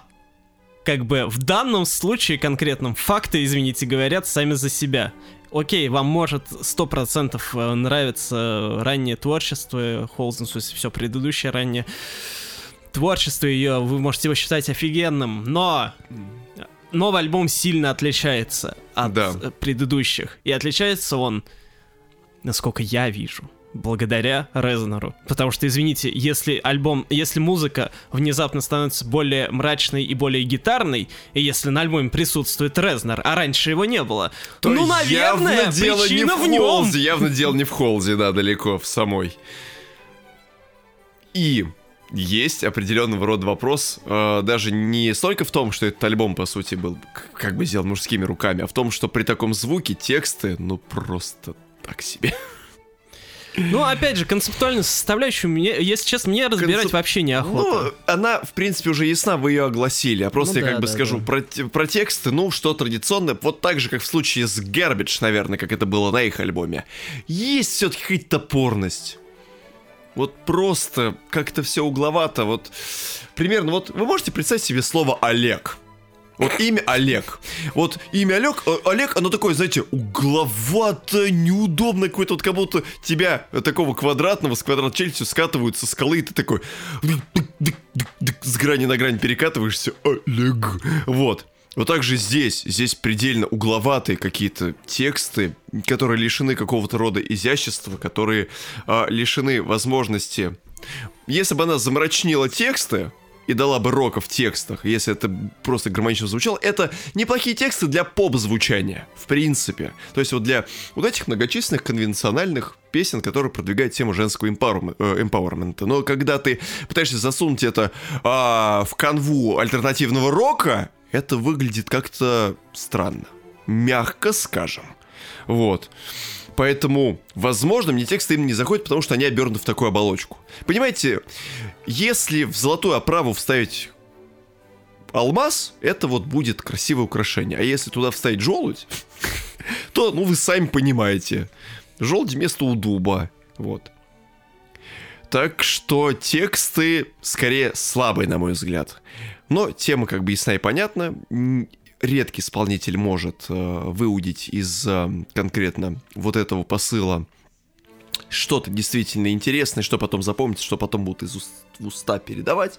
Как бы в данном случае конкретном факты, извините, говорят сами за себя. Окей, вам может 100% э, нравится раннее творчество Холзенсу, все предыдущее раннее творчество ее, вы можете его считать офигенным, но новый альбом сильно отличается от Да. э, предыдущих. И отличается он, насколько я вижу, благодаря Резнеру. Потому что, извините, если альбом, если музыка внезапно становится более мрачной и более гитарной, и если на альбоме присутствует Резнер, а раньше его не было, То ну, наверное, явно дело не причина в, в нем. Холзе, явно дело не в Холзе, да, далеко, в самой. И есть определенного рода вопрос, э, даже не столько в том, что этот альбом, по сути, был как бы сделан мужскими руками, а в том, что при таком звуке тексты, ну, просто так себе. Ну, опять же, концептуальную составляющую, мне, если честно, мне разбирать Концеп- вообще неохота. Ну, она, в принципе, уже ясна, вы ее огласили. А просто Ну я да, как бы да, скажу да. Про, про тексты, ну, что традиционное, вот так же, как в случае с Garbage, наверное, как это было на их альбоме. Есть все-таки какая-то топорность. Вот просто как-то все угловато. Вот примерно, вот вы можете представить себе слово Олег. Вот имя Олег. Вот имя Олег, э, Олег, оно такое, знаете, угловато, неудобно, какое-то вот как будто тебя э, такого квадратного с квадрат челюстью скатывают со скалы, и ты такой дык-дык-дык-дык, с грани на грань перекатываешься. Олег. Вот. Вот так же здесь, здесь предельно угловатые какие-то тексты, которые лишены какого-то рода изящества, которые а, лишены возможности. Если бы она замрачнила тексты, и дала бы рока в текстах, если это просто гармонично звучало, это неплохие тексты для поп-звучания, в принципе. То есть вот для вот этих многочисленных конвенциональных песен, которые продвигают тему женского э, эмпауэрмента. Но когда ты пытаешься засунуть это а, в канву альтернативного рока, это выглядит как-то странно. Мягко скажем. Вот. Поэтому, возможно, мне тексты им не заходят, потому что они обернуты в такую оболочку. Понимаете, если в золотую оправу вставить алмаз, это вот будет красивое украшение. А если туда вставить желудь, то, ну, вы сами понимаете. Желудь вместо у дуба. Вот. Так что тексты скорее слабые, на мой взгляд. Но тема как бы ясна и понятна. Редкий исполнитель может э, выудить из э, конкретно вот этого посыла что-то действительно интересное, что потом запомнится, что потом будут из уст в уста передавать.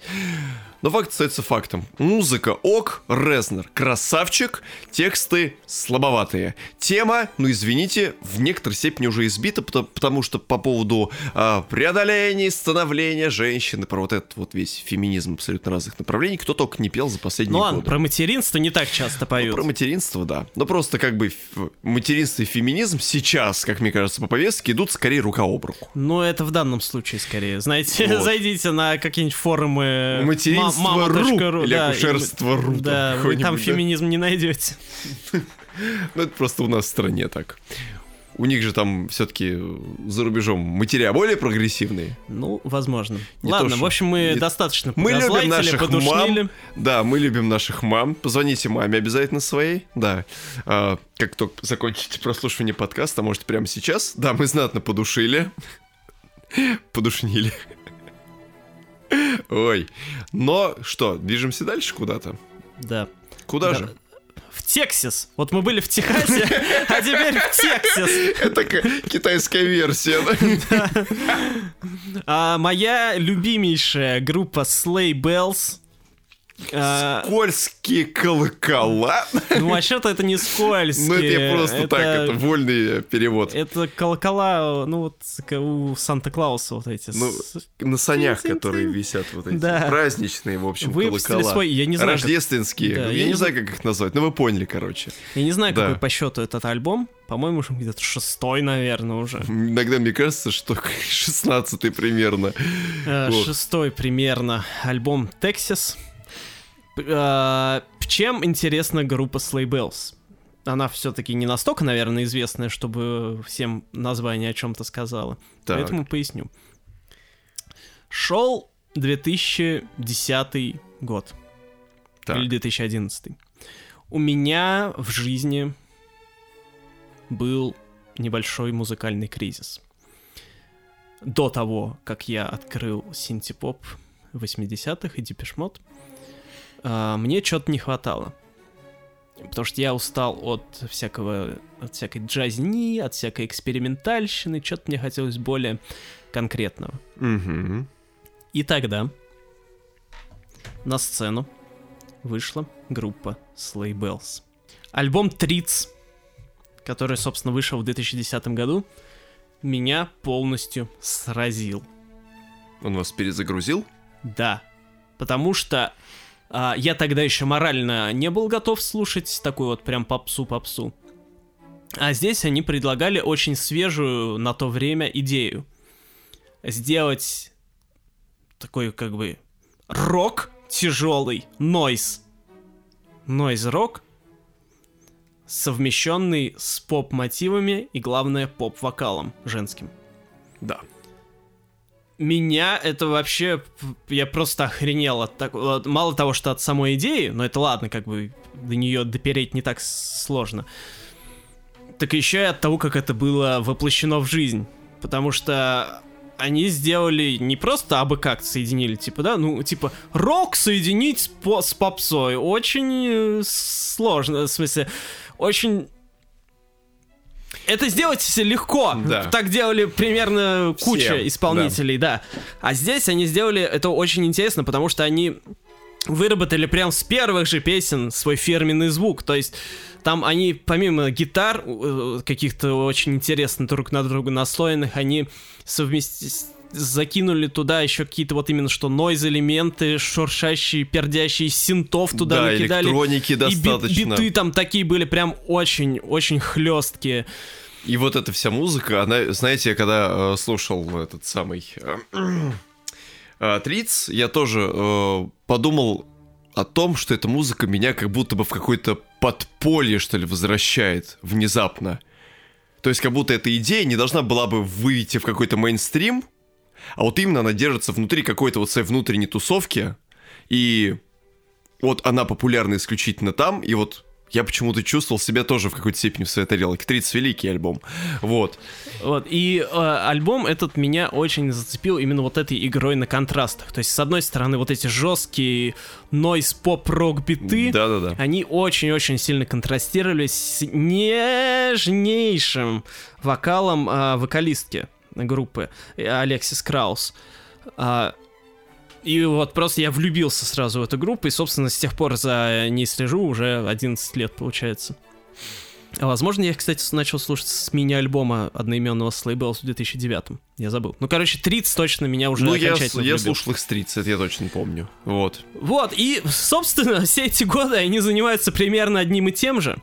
Но факт остается фактом. Музыка ок, Резнер красавчик, тексты слабоватые. Тема, ну извините, в некоторой степени уже избита, потому, потому что по поводу а, преодоления, становления женщины, про вот этот вот весь феминизм абсолютно разных направлений, кто только не пел за последние Ну ладно, годы. про материнство не так часто Ну, поют. про материнство, да. Но просто как бы материнство и феминизм сейчас, как мне кажется, по повестке идут скорее рука об руку. Ну, это в данном случае скорее. Знаете, Вот. зайдите на какие-нибудь форумы Материнство ма- мама.ру, ру или да, акушерство ру, там Да, вы там какой-нибудь, да? феминизм не найдете. Ну, это просто у нас в стране так. у них же там все-таки за рубежом материал более прогрессивный. Ну, возможно. Не Ладно, то, в что- общем, мы не- достаточно Мы любим наших подушнили. мам. Да, мы любим наших мам. Позвоните маме обязательно своей. Да. А, как только закончите прослушивание подкаста, может, прямо сейчас. Да, мы знатно подушили. Подушнили. Ой. Но что, движемся дальше куда-то? Да. Куда Да. же? В Тексас. Вот мы были в Техасе, а теперь в Тексас. Это китайская версия. да? А, моя любимейшая группа Slay Bells. А, Скользкие колокола. ну, вообще-то это не скользкие. Ну, это я просто это- так, это вольный перевод. Это колокола, ну вот у Санта-Клауса вот эти. Ну, На санях, которые висят вот эти Да. праздничные, в общем, колокола. свой, я не знаю, как- Рождественские. Да, я, я не не знаю, как их назвать, но вы поняли, короче. Я не знаю, Да. какой по счету этот альбом. По-моему, уже где-то шестой, наверное, уже. Иногда мне кажется, что 16 примерно. Э. Шестой примерно альбом Texas. Э, Чем интересна группа Slay Bells? Она все-таки не настолько, наверное, известная, чтобы всем название о чем-то сказала. Так. Поэтому поясню. Шел 2010 год. Так. Или 2011. У меня в жизни был небольшой музыкальный кризис. До того, как я открыл синтепоп 80-х и депешмот, мне что-то не хватало. Потому что я устал от всякого, от всякой джазни, от всякой экспериментальщины, что-то мне хотелось более конкретного. Мгм. И тогда на сцену вышла группа Slay Bells. Альбом Триц, который, собственно, вышел в 2010 году, меня полностью сразил. Он вас перезагрузил? Да, потому что а, я тогда еще морально не был готов слушать такую вот прям попсу-попсу. А здесь они предлагали очень свежую на то время идею. Сделать такой как бы рок тяжелый, нойз. Нойз-рок, совмещенный с поп-мотивами и, главное, поп-вокалом женским Да. Меня это вообще... Я просто охренел от такого... Мало того, что от самой идеи, но это ладно, как бы до нее допереть не так сложно. Так еще и от того, как это было воплощено в жизнь. Потому что они сделали не просто абы как соединили, типа, да, ну, типа, рок соединить с, по- с попсой. Очень э, сложно, в смысле, очень... Это сделать легко. Да. Так делали примерно куча Все, исполнителей, да. А здесь они сделали это очень интересно, потому что они выработали прям с первых же песен свой фирменный звук. То есть там они, помимо гитар, э, каких-то очень интересно друг на друга наслоенных, они совмести... закинули туда еще какие-то вот именно что нойз элементы, шуршащие, пердящие синтов туда да, накидали. электроники И бит- достаточно. биты там такие были прям очень-очень хлесткие. И вот эта вся музыка, она, знаете, я когда э, слушал этот самый э, э, Триц, я тоже э, подумал о том, что эта музыка меня как будто бы в какое-то подполье, что ли, возвращает внезапно. То есть как будто эта идея не должна была бы выйти в какой-то мейнстрим, а вот именно она держится внутри какой-то вот своей внутренней тусовки, и вот она популярна исключительно там, и вот я почему-то чувствовал себя тоже в какой-то степени в своей тарелке. Триц великий альбом. Вот. Вот, и э, альбом этот меня очень зацепил именно вот этой игрой на контрастах. То есть, с одной стороны, вот эти жесткие нойз поп рок биты, Да-да-да. они очень-очень сильно контрастировали с нежнейшим вокалом э, вокалистки группы э, Алексис Краус. А, и вот просто я влюбился сразу в эту группу, и, собственно, с тех пор за ней слежу уже 11 лет, получается. А возможно, я, кстати, начал слушать с мини-альбома одноименного Slay Bells в 2009 Я забыл. Ну, короче, Триц точно меня уже Ну, я, окончательно я влюбил. слушал их с Триц, это я точно помню. Вот. Вот, и, собственно, все эти годы они занимаются примерно одним и тем же.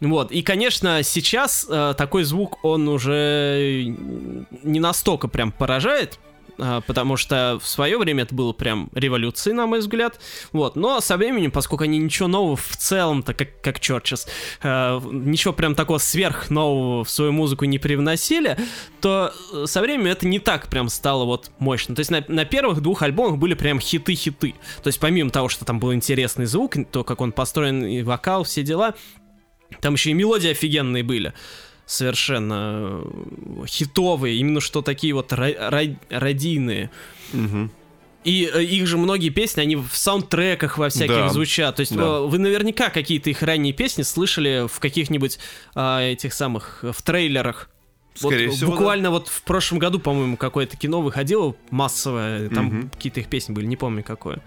Вот, и, конечно, сейчас э, такой звук, он уже не настолько прям поражает, а, потому что в свое время это было прям революцией, на мой взгляд. Вот, но со временем, поскольку они ничего нового в целом-то, как, как Churches, э, ничего прям такого сверх нового в свою музыку не привносили, то э, со временем это не так прям стало вот мощно. То есть на, на первых двух альбомах были прям хиты-хиты. То есть помимо того, что там был интересный звук, то, как он построен, и вокал, все дела, там еще и мелодии офигенные были совершенно э, хитовые, именно что такие вот радийные. Угу. И э, их же многие песни, они в саундтреках во всяких да. звучат. То есть да. вы наверняка какие-то их ранние песни слышали в каких-нибудь а, этих самых, в трейлерах. Скорее вот, всего, буквально да. вот в прошлом году, по-моему, какое-то кино выходило массовое, там угу. какие-то их песни были, не помню какое.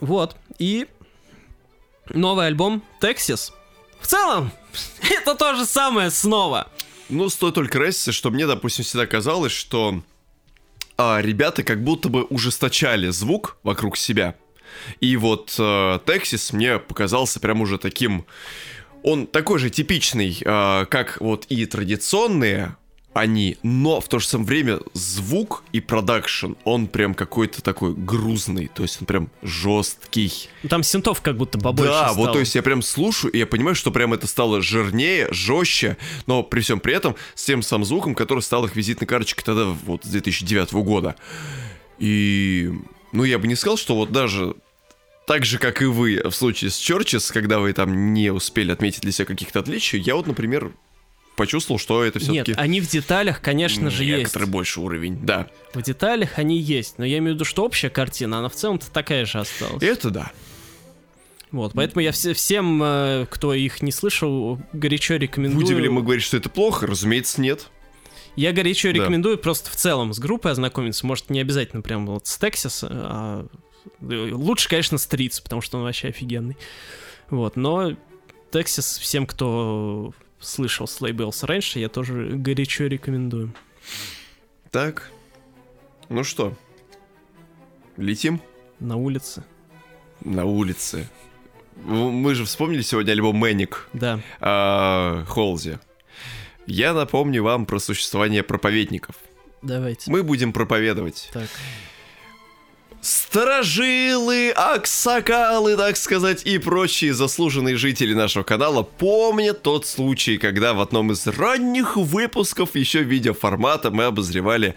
Вот, и новый альбом Texas. В целом, это то же самое снова. Ну, стоит только разница, что мне, допустим, всегда казалось, что а, ребята как будто бы ужесточали звук вокруг себя. И вот э, Texas мне показался прям уже таким... Он такой же типичный, э, как вот и традиционные они, но в то же самое время звук и продакшн, он прям какой-то такой грузный, то есть он прям жесткий. Там синтов как будто побольше Да, стало. вот то есть я прям слушаю, и я понимаю, что прям это стало жирнее, жестче, но при всем при этом с тем самым звуком, который стал их визитной карточкой тогда вот с 2009 года. И, ну, я бы не сказал, что вот даже так же, как и вы в случае с Churches, когда вы там не успели отметить для себя каких-то отличий, я вот, например, почувствовал, что это все-таки... Нет, они в деталях, конечно же, есть. Некоторый больше уровень, да. В деталях они есть, но я имею в виду, что общая картина, она в целом-то такая же осталась. Это да. Вот, поэтому я все, всем, э, кто их не слышал, горячо рекомендую. Будем ли мы говорить, что это плохо? Разумеется, нет. Я горячо да. рекомендую просто в целом с группой ознакомиться. Может, не обязательно прям вот с Texas, а лучше, конечно, с Триц, потому что он вообще офигенный. Вот, но Texas всем, кто слышал Slaybells раньше, я тоже горячо рекомендую. Так, ну что, летим? На улице. На улице. Мы же вспомнили сегодня альбом Мэник. Да. А, Холзи. Я напомню вам про существование проповедников. Давайте. Мы будем проповедовать. Так. Старожилы, аксакалы, так сказать, и прочие заслуженные жители нашего канала помнят тот случай, когда в одном из ранних выпусков еще видеоформата мы обозревали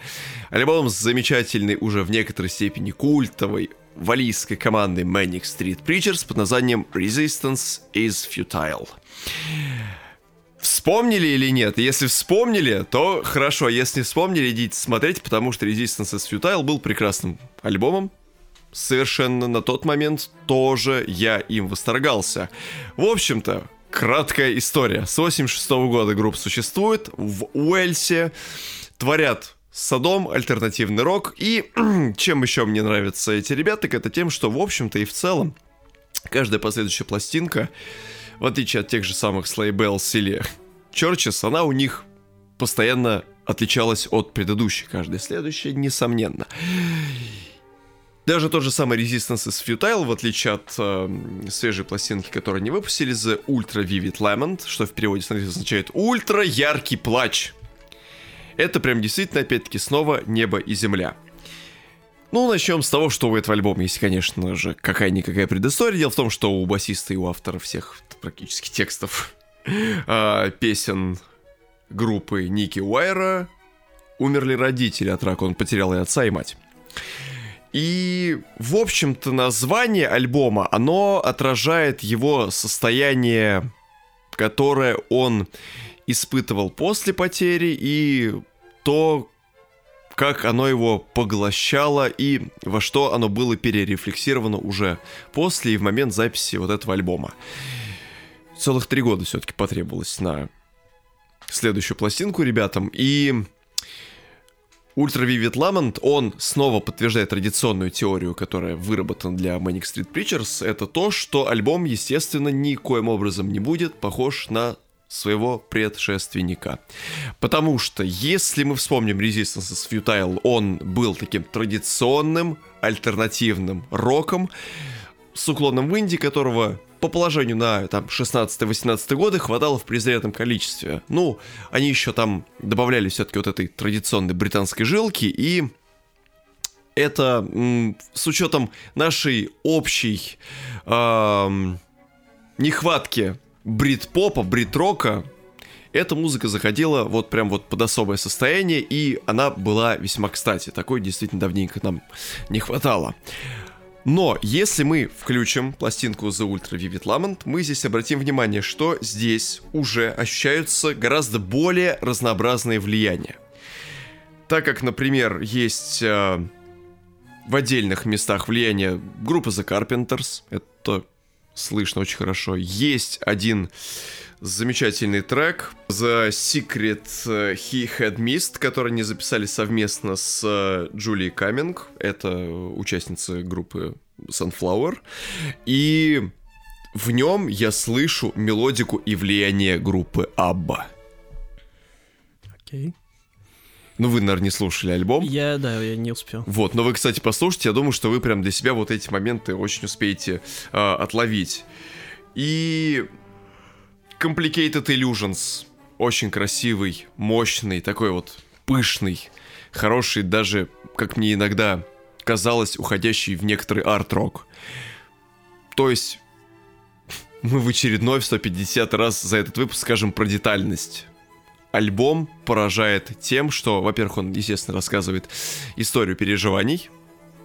альбом с замечательной, уже в некоторой степени культовой валийской командой Manic Street Preachers под названием Resistance is Futile. Вспомнили или нет? Если вспомнили, то хорошо. Если не вспомнили, идите смотреть, потому что Resistance is Futile был прекрасным альбомом, совершенно на тот момент тоже я им восторгался. В общем-то, краткая история. С 86 -го года группа существует в Уэльсе, творят Садом, альтернативный рок. И чем еще мне нравятся эти ребята, так это тем, что в общем-то и в целом каждая последующая пластинка, в отличие от тех же самых Slay Bells или Churches, она у них постоянно отличалась от предыдущей. Каждая следующая, несомненно. Даже тот же самый Resistance is Futile, в отличие от э, свежей пластинки, которую они выпустили, The Ultra Vivid Lament, что в переводе означает «ультра яркий плач». Это прям действительно, опять-таки, снова небо и земля. Ну, начнем с того, что у этого альбома есть, конечно же, какая-никакая предыстория. Дело в том, что у басиста и у автора всех практически текстов э, песен группы Ники Уайра умерли родители от рака. Он потерял и отца, и мать. И, в общем-то, название альбома, оно отражает его состояние, которое он испытывал после потери, и то, как оно его поглощало, и во что оно было перерефлексировано уже после и в момент записи вот этого альбома. Целых три года все-таки потребовалось на следующую пластинку ребятам, и Ультра Vivid Lament, он снова подтверждает традиционную теорию, которая выработана для Manic Street Preachers. Это то, что альбом, естественно, никоим образом не будет похож на своего предшественника. Потому что, если мы вспомним Resistance is Futile, он был таким традиционным, альтернативным роком, с уклоном в инди, которого по положению на там 16-18 годы хватало в презренном количестве. Ну, они еще там добавляли все-таки вот этой традиционной британской жилки, и это с учетом нашей общей эм, нехватки брит-попа, брит-рока, эта музыка заходила вот прям вот под особое состояние, и она была весьма кстати. Такой действительно давненько нам не хватало. Но если мы включим пластинку The Ultra Vivid Lament, мы здесь обратим внимание, что здесь уже ощущаются гораздо более разнообразные влияния. Так как, например, есть э, в отдельных местах влияние группы The Carpenters, это слышно очень хорошо. Есть один замечательный трек The Secret He Had Missed, который они записали совместно с Джулией Каминг. Это участница группы Sunflower. И в нем я слышу мелодику и влияние группы Абба. Окей. Okay. Ну, вы, наверное, не слушали альбом. Я, да, я не успел. Вот, но вы, кстати, послушайте, я думаю, что вы прям для себя вот эти моменты очень успеете э, отловить. И Complicated Illusions. Очень красивый, мощный, такой вот пышный, хороший, даже, как мне иногда казалось, уходящий в некоторый арт-рок. То есть, мы в очередной в 150 раз за этот выпуск скажем про детальность. Альбом поражает тем, что, во-первых, он, естественно, рассказывает историю переживаний,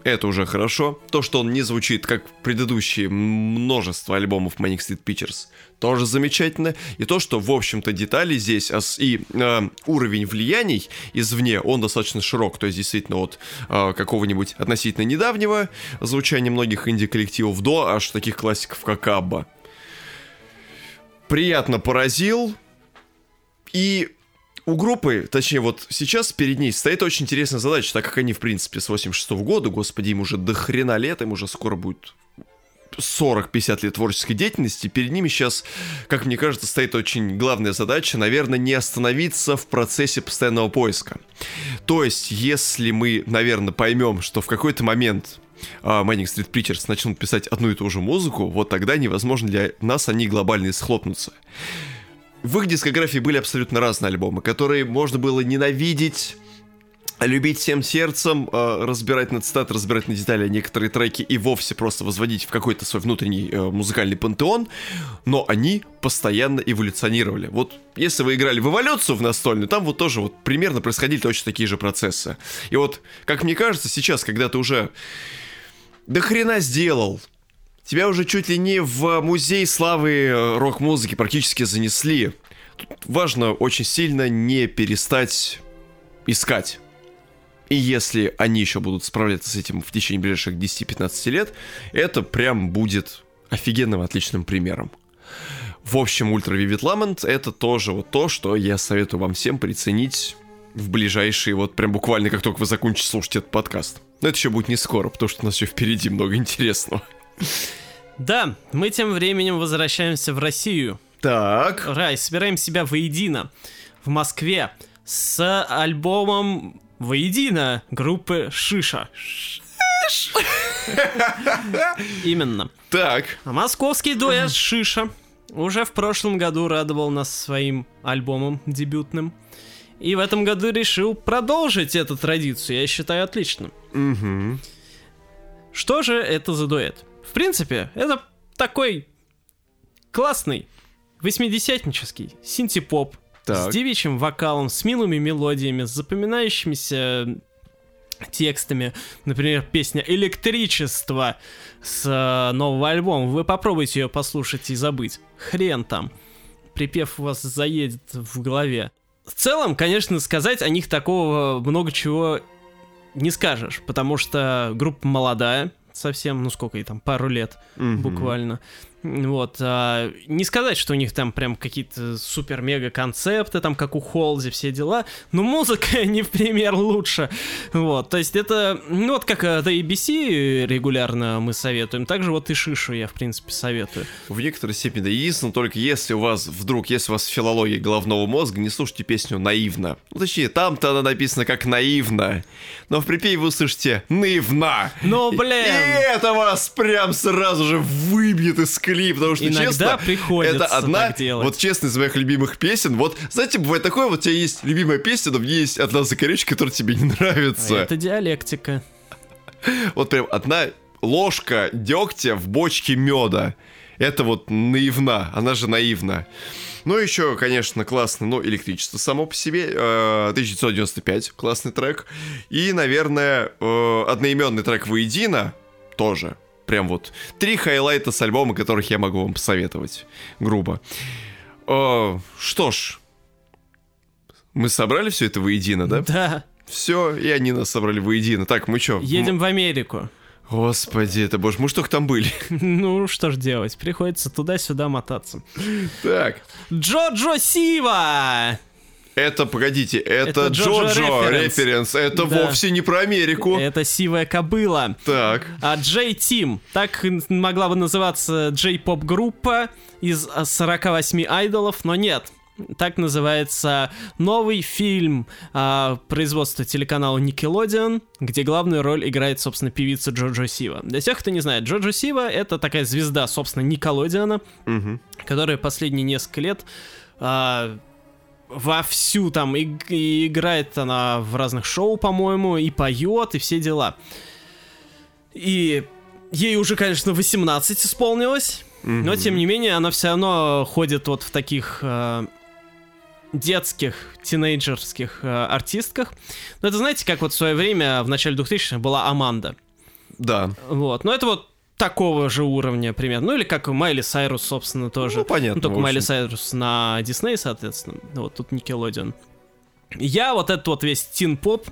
это уже хорошо. То, что он не звучит, как предыдущие множество альбомов Manic Street Pictures, тоже замечательно. И то, что, в общем-то, детали здесь и э, уровень влияний извне, он достаточно широк. То есть, действительно, от э, какого-нибудь относительно недавнего звучания многих инди-коллективов до аж таких классиков, как Абба. Приятно поразил. И у группы, точнее вот сейчас перед ней стоит очень интересная задача, так как они, в принципе, с 86 -го года, господи, им уже до хрена лет, им уже скоро будет 40-50 лет творческой деятельности, перед ними сейчас, как мне кажется, стоит очень главная задача, наверное, не остановиться в процессе постоянного поиска. То есть, если мы, наверное, поймем, что в какой-то момент Manning Street Preachers начнут писать одну и ту же музыку, вот тогда невозможно для нас они глобально схлопнутся в их дискографии были абсолютно разные альбомы, которые можно было ненавидеть, любить всем сердцем, э, разбирать на цитаты, разбирать на детали некоторые треки и вовсе просто возводить в какой-то свой внутренний э, музыкальный пантеон, но они постоянно эволюционировали. Вот если вы играли в эволюцию в настольную, там вот тоже вот примерно происходили точно такие же процессы. И вот, как мне кажется, сейчас, когда ты уже до хрена сделал, Тебя уже чуть ли не в музей славы э, рок-музыки практически занесли. Тут важно очень сильно не перестать искать. И если они еще будут справляться с этим в течение ближайших 10-15 лет, это прям будет офигенным, отличным примером. В общем, Ultra Vivid Lament это тоже вот то, что я советую вам всем приценить в ближайшие, вот прям буквально как только вы закончите слушать этот подкаст. Но это еще будет не скоро, потому что у нас еще впереди много интересного. Да, мы тем временем возвращаемся в Россию. Так. Рай, собираем себя воедино в Москве с альбомом воедино группы Шиша. Именно. Так. Московский дуэт Шиша уже в прошлом году радовал нас своим альбомом дебютным. И в этом году решил продолжить эту традицию. Я считаю отлично. Угу. Что же это за дуэт? В принципе, это такой классный, восьмидесятнический синтепоп так. с девичьим вокалом, с милыми мелодиями, с запоминающимися текстами. Например, песня «Электричество» с э, нового альбома. Вы попробуйте ее послушать и забыть. Хрен там. Припев у вас заедет в голове. В целом, конечно, сказать о них такого много чего не скажешь, потому что группа молодая, совсем, ну сколько ей там, пару лет mm-hmm. буквально. Вот. А, не сказать, что у них там прям какие-то супер-мега концепты, там как у Холзи, все дела, но музыка не в пример лучше. Вот. То есть это, ну вот как The ABC регулярно мы советуем, также вот и Шишу я, в принципе, советую. В некоторой степени да, единственное, только если у вас вдруг, если у вас филология головного мозга, не слушайте песню «Наивно». Ну, точнее, там-то она написана как «наивно», но в припеве вы услышите «наивна». Ну, блин! И это вас прям сразу же выбьет из колеи, потому что, Иногда честно, приходится это одна, вот честно, из моих любимых песен. Вот, знаете, бывает такое, вот у тебя есть любимая песня, но в ней есть одна закорючка, которая тебе не нравится. А Это диалектика. Вот прям одна ложка дегтя в бочке меда. Это вот наивна, она же наивна. Ну, еще, конечно, классно, ну, электричество само по себе. э, 1995, классный трек. И, наверное, э, одноименный трек «Воедино» тоже. Прям вот три хайлайта с альбома, которых я могу вам посоветовать. Грубо. Э, что ж, мы собрали все это воедино, да? Да. Все, и они нас собрали воедино. Так, мы что? Едем в Америку. Господи, это боже, мы что там были? Ну, что ж делать, приходится туда-сюда мотаться. Так, Джоджо Сива! Это, погодите, это, Это Джоджо Джоджо референс. это Да. вовсе не про Америку. Это сивая кобыла. Так, А Джей Тим, так могла бы называться джей-поп группа из а, 48 айдолов, но нет. Так называется новый фильм а, производства телеканала Nickelodeon, где главную роль играет, собственно, певица Джоджо Сива. Для тех, кто не знает, Джоджо Сива — это такая звезда, собственно, Никелодеона, мгм. которая последние несколько лет а, вовсю там и, и играет она в разных шоу, по-моему, и поет, и все дела. И ей уже, конечно, 18 исполнилось, но тем не менее она все равно ходит вот в таких а, детских, тинейджерских а, артистках. Но это знаете, как вот в свое время, в начале 2000-х была Аманда. да. Вот, но это вот такого же уровня примерно. Ну или как Майли Сайрус, собственно, тоже. Ну, понятно, Ну, только Майли. Сайрус на Дисней, соответственно. Вот тут Nickelodeon. Я вот этот вот весь тин-поп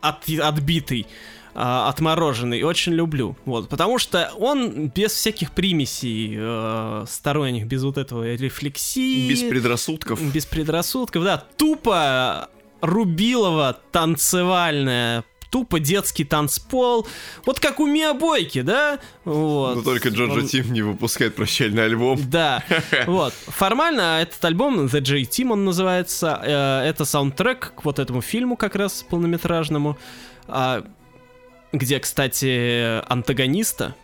от, отбитый, а, отмороженный, очень люблю. Вот, потому что он без всяких примесей э, сторонних, без вот этого рефлексии. Без предрассудков. Без предрассудков, да. Тупо рубилово танцевальное тупо детский танцпол. Вот как у Миабойки, да? Вот. Но только Джоджо Он- Тим не выпускает прощальный альбом. Да, вот. Формально этот альбом, The J Team он называется, э, это саундтрек к вот этому фильму как раз полнометражному, а, где, кстати, антагониста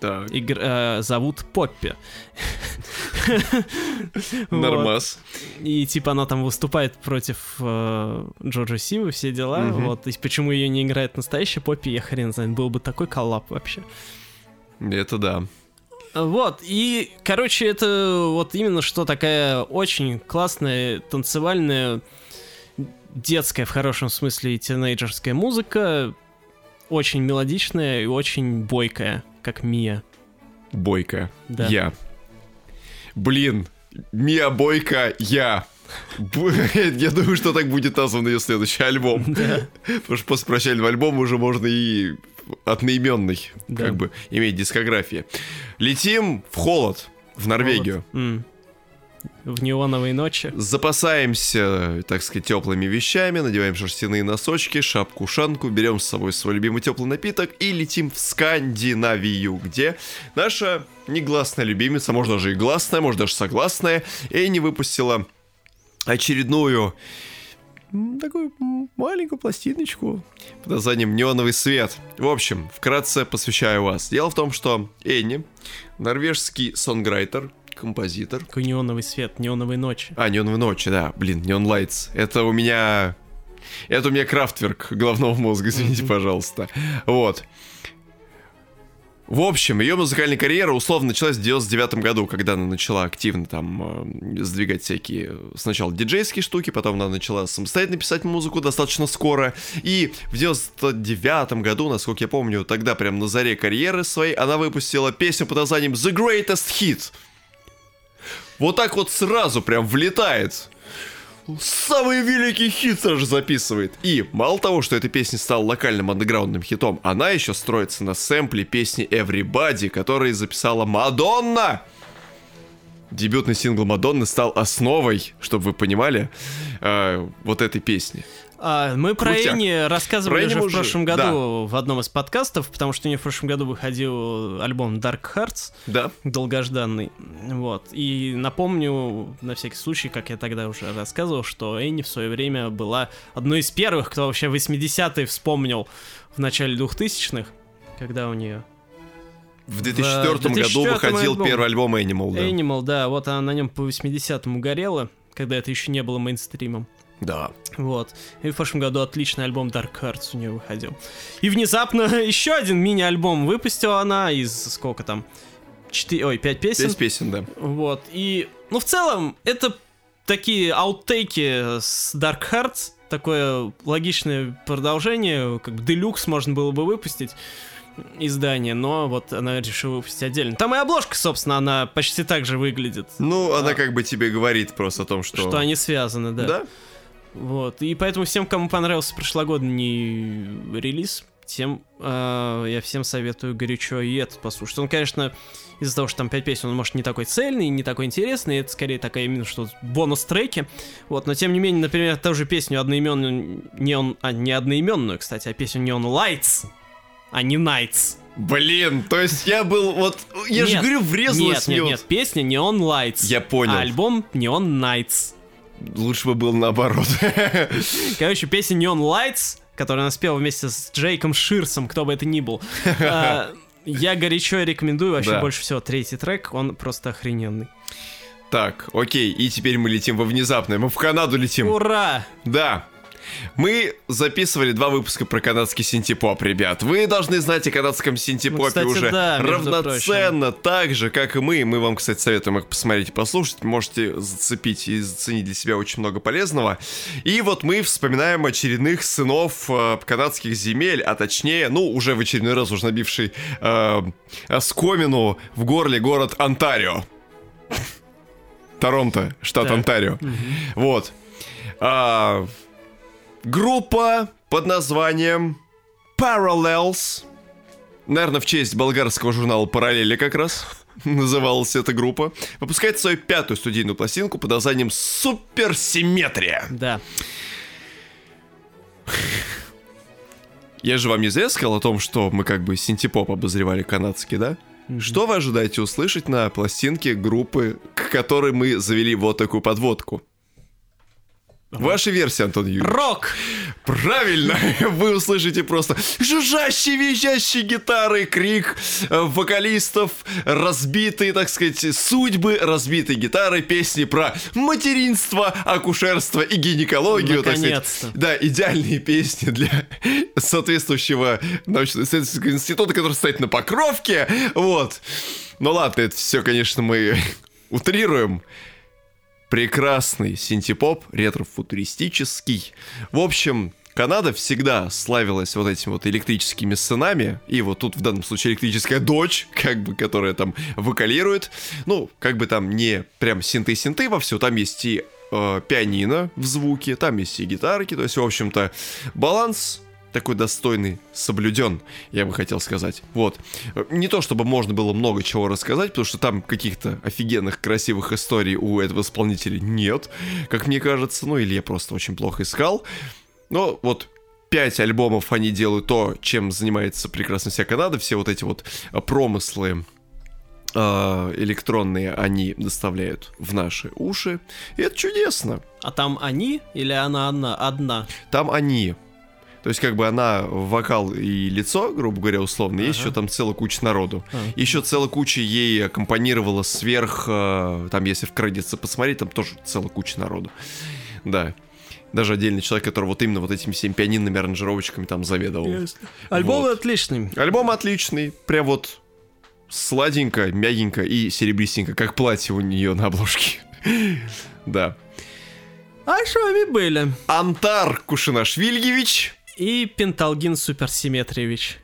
Так, игр- э, зовут Поппи. Вот. нормас. И типа она там выступает против э, Джорджа Сивы, все дела. Вот. И почему ее не играет настоящая Поппи, я хрен знает. Был бы такой коллап вообще. Это да. Вот, и, короче, это вот именно что такая очень классная, танцевальная, детская в хорошем смысле тинейджерская музыка, очень мелодичная и очень бойкая, как Мия. Бойко. Да. Я. Блин, Мия Бойко, я. Я думаю, что так будет назван ее следующий альбом. Потому что после прощального альбома уже можно и Да. как бы, иметь дискографии. Летим в холод, в Норвегию. В неоновые ночи. Запасаемся, так сказать, теплыми вещами, надеваем шерстяные носочки, шапку-шанку, берем с собой свой любимый теплый напиток и летим в Скандинавию, где наша негласная любимица, может даже и гласная, может даже согласная, Энни выпустила очередную такую маленькую пластиночку под названием «Неоновый свет». В общем, вкратце посвящаю вас. Дело в том, что Энни, норвежский сонграйтер, композитор, Такой неоновый свет, неоновые ночи. а, в ночи, да. Блин, Neon Lights. Это у меня... Это у меня крафтверк головного мозга, извините, пожалуйста. Вот. В общем, ее музыкальная карьера условно началась в 99 году, когда она начала активно там э, сдвигать всякие сначала диджейские штуки, потом она начала самостоятельно писать музыку достаточно скоро. И в 99 году, насколько я помню, тогда прям на заре карьеры своей, она выпустила песню под названием The Greatest Hit. Вот так вот сразу прям влетает. Самый великий хит же записывает. И мало того, что эта песня стала локальным андеграундным хитом, она еще строится на сэмпле песни Everybody, который записала Мадонна. Дебютный сингл Мадонны стал основой, чтобы вы понимали, э, вот этой песни. А, мы про Крутяк. Энни рассказывали Про Энни уже мы в уже- прошлом году в одном из подкастов, потому что у нее в прошлом году выходил альбом Dark Hearts, Да? долгожданный. Вот. И напомню, на всякий случай, как я тогда уже рассказывал, что Энни в свое время была одной из первых, кто вообще 80-е вспомнил в начале 2000-х, когда у нее В 2004, в 2004 году выходил альбом. первый альбом Animal, да. Animal, да, вот она на нем по 80-му горела, когда это еще не было мейнстримом. Да. Вот. И в прошлом году отличный альбом Dark Hearts у нее выходил. И внезапно еще один мини-альбом выпустила она из сколько там? 4, ой, 5 песен. 5 песен, да. Вот. И, ну, в целом, это такие ауттейки с Dark Hearts, такое логичное продолжение, как бы делюкс можно было бы выпустить издание, но вот она решила выпустить отдельно. Там и обложка, собственно, она почти так же выглядит. Ну, а, она как бы тебе говорит просто о том, что... Что они связаны, да. Да? Вот. И поэтому всем, кому понравился прошлогодний релиз, тем э, я всем советую горячо и этот послушать. Он, конечно, из-за того, что там 5 песен, он может не такой цельный, не такой интересный, это скорее такая именно что бонус-треки. Вот, но тем не менее, например, ту же песню одноименную, не он, а не одноименную, кстати, а песню Neon Lights, а не Nights. Блин, то есть я был вот, я же говорю, врезалась нет, нет, нет, песня Neon Lights. Я понял. А альбом Neon Nights. Лучше бы был наоборот. Короче, песня Neon Lights, которую она спела вместе с Джейком Ширсом, кто бы это ни был. А, я горячо рекомендую вообще да. больше всего третий трек, он просто охрененный. Так, окей, и теперь мы летим во внезапное, мы в Канаду летим. Ура! Да, мы записывали два выпуска про канадский синтепоп, ребят. Вы должны знать о канадском синтепопе ну, кстати, уже да, равноценно, прочим. так же, как и мы. Мы вам, кстати, советуем их посмотреть и послушать. Можете зацепить и заценить для себя очень много полезного. И вот мы вспоминаем очередных сынов э, канадских земель, а точнее, ну, уже в очередной раз уже набивший э, оскомину в горле город Онтарио. Торонто, штат да. Онтарио. Угу. Вот. А, Группа под названием Parallels. Наверное, в честь болгарского журнала «Параллели» как раз называлась эта группа. Выпускает свою пятую студийную пластинку под названием «Суперсимметрия». Да. Я же вам не зря сказал о том, что мы как бы синтепоп обозревали канадский, да? Mm-hmm. Что вы ожидаете услышать на пластинке группы, к которой мы завели вот такую подводку? Ваша версия, Антон Юрьевич. Рок! Правильно! Вы услышите просто жужжащие, визжащие гитары, крик э, вокалистов, разбитые, так сказать, судьбы, разбитые гитары, песни про материнство, акушерство и гинекологию, сказать. Да, идеальные песни для соответствующего научно-исследовательского института, который стоит на Покровке. Вот. Ну ладно, это все, конечно, мы утрируем прекрасный синтепоп, ретро-футуристический. В общем, Канада всегда славилась вот этими вот электрическими сценами, и вот тут в данном случае электрическая дочь, как бы, которая там вокалирует. Ну, как бы там не прям синты-синты во все, там есть и э, пианино в звуке, там есть и гитарки, то есть, в общем-то, баланс такой достойный соблюден, я бы хотел сказать. Вот. Не то, чтобы можно было много чего рассказать, потому что там каких-то офигенных, красивых историй у этого исполнителя нет, как мне кажется. Ну, или я просто очень плохо искал. Но вот пять альбомов они делают то, чем занимается прекрасно вся Канада. Все вот эти вот промыслы э, электронные они доставляют в наши уши. И это чудесно. А там они или она одна? одна? Там они. То есть, как бы она вокал и лицо, грубо говоря, условно, ага. есть еще там целая куча народу. А. Еще целая куча ей аккомпанировала сверх, э, там, если в кредитсы посмотреть, там тоже целая куча народу. Да. Даже отдельный человек, который вот именно вот этими всеми пианинными аранжировочками там заведовал. Ясно. Альбом вот. отличный. Альбом отличный. Прям вот сладенько, мягенько и серебристенько, как платье у нее на обложке. да. А с вами были Антар Кушинашвильевич и Пенталгин Суперсимметриевич.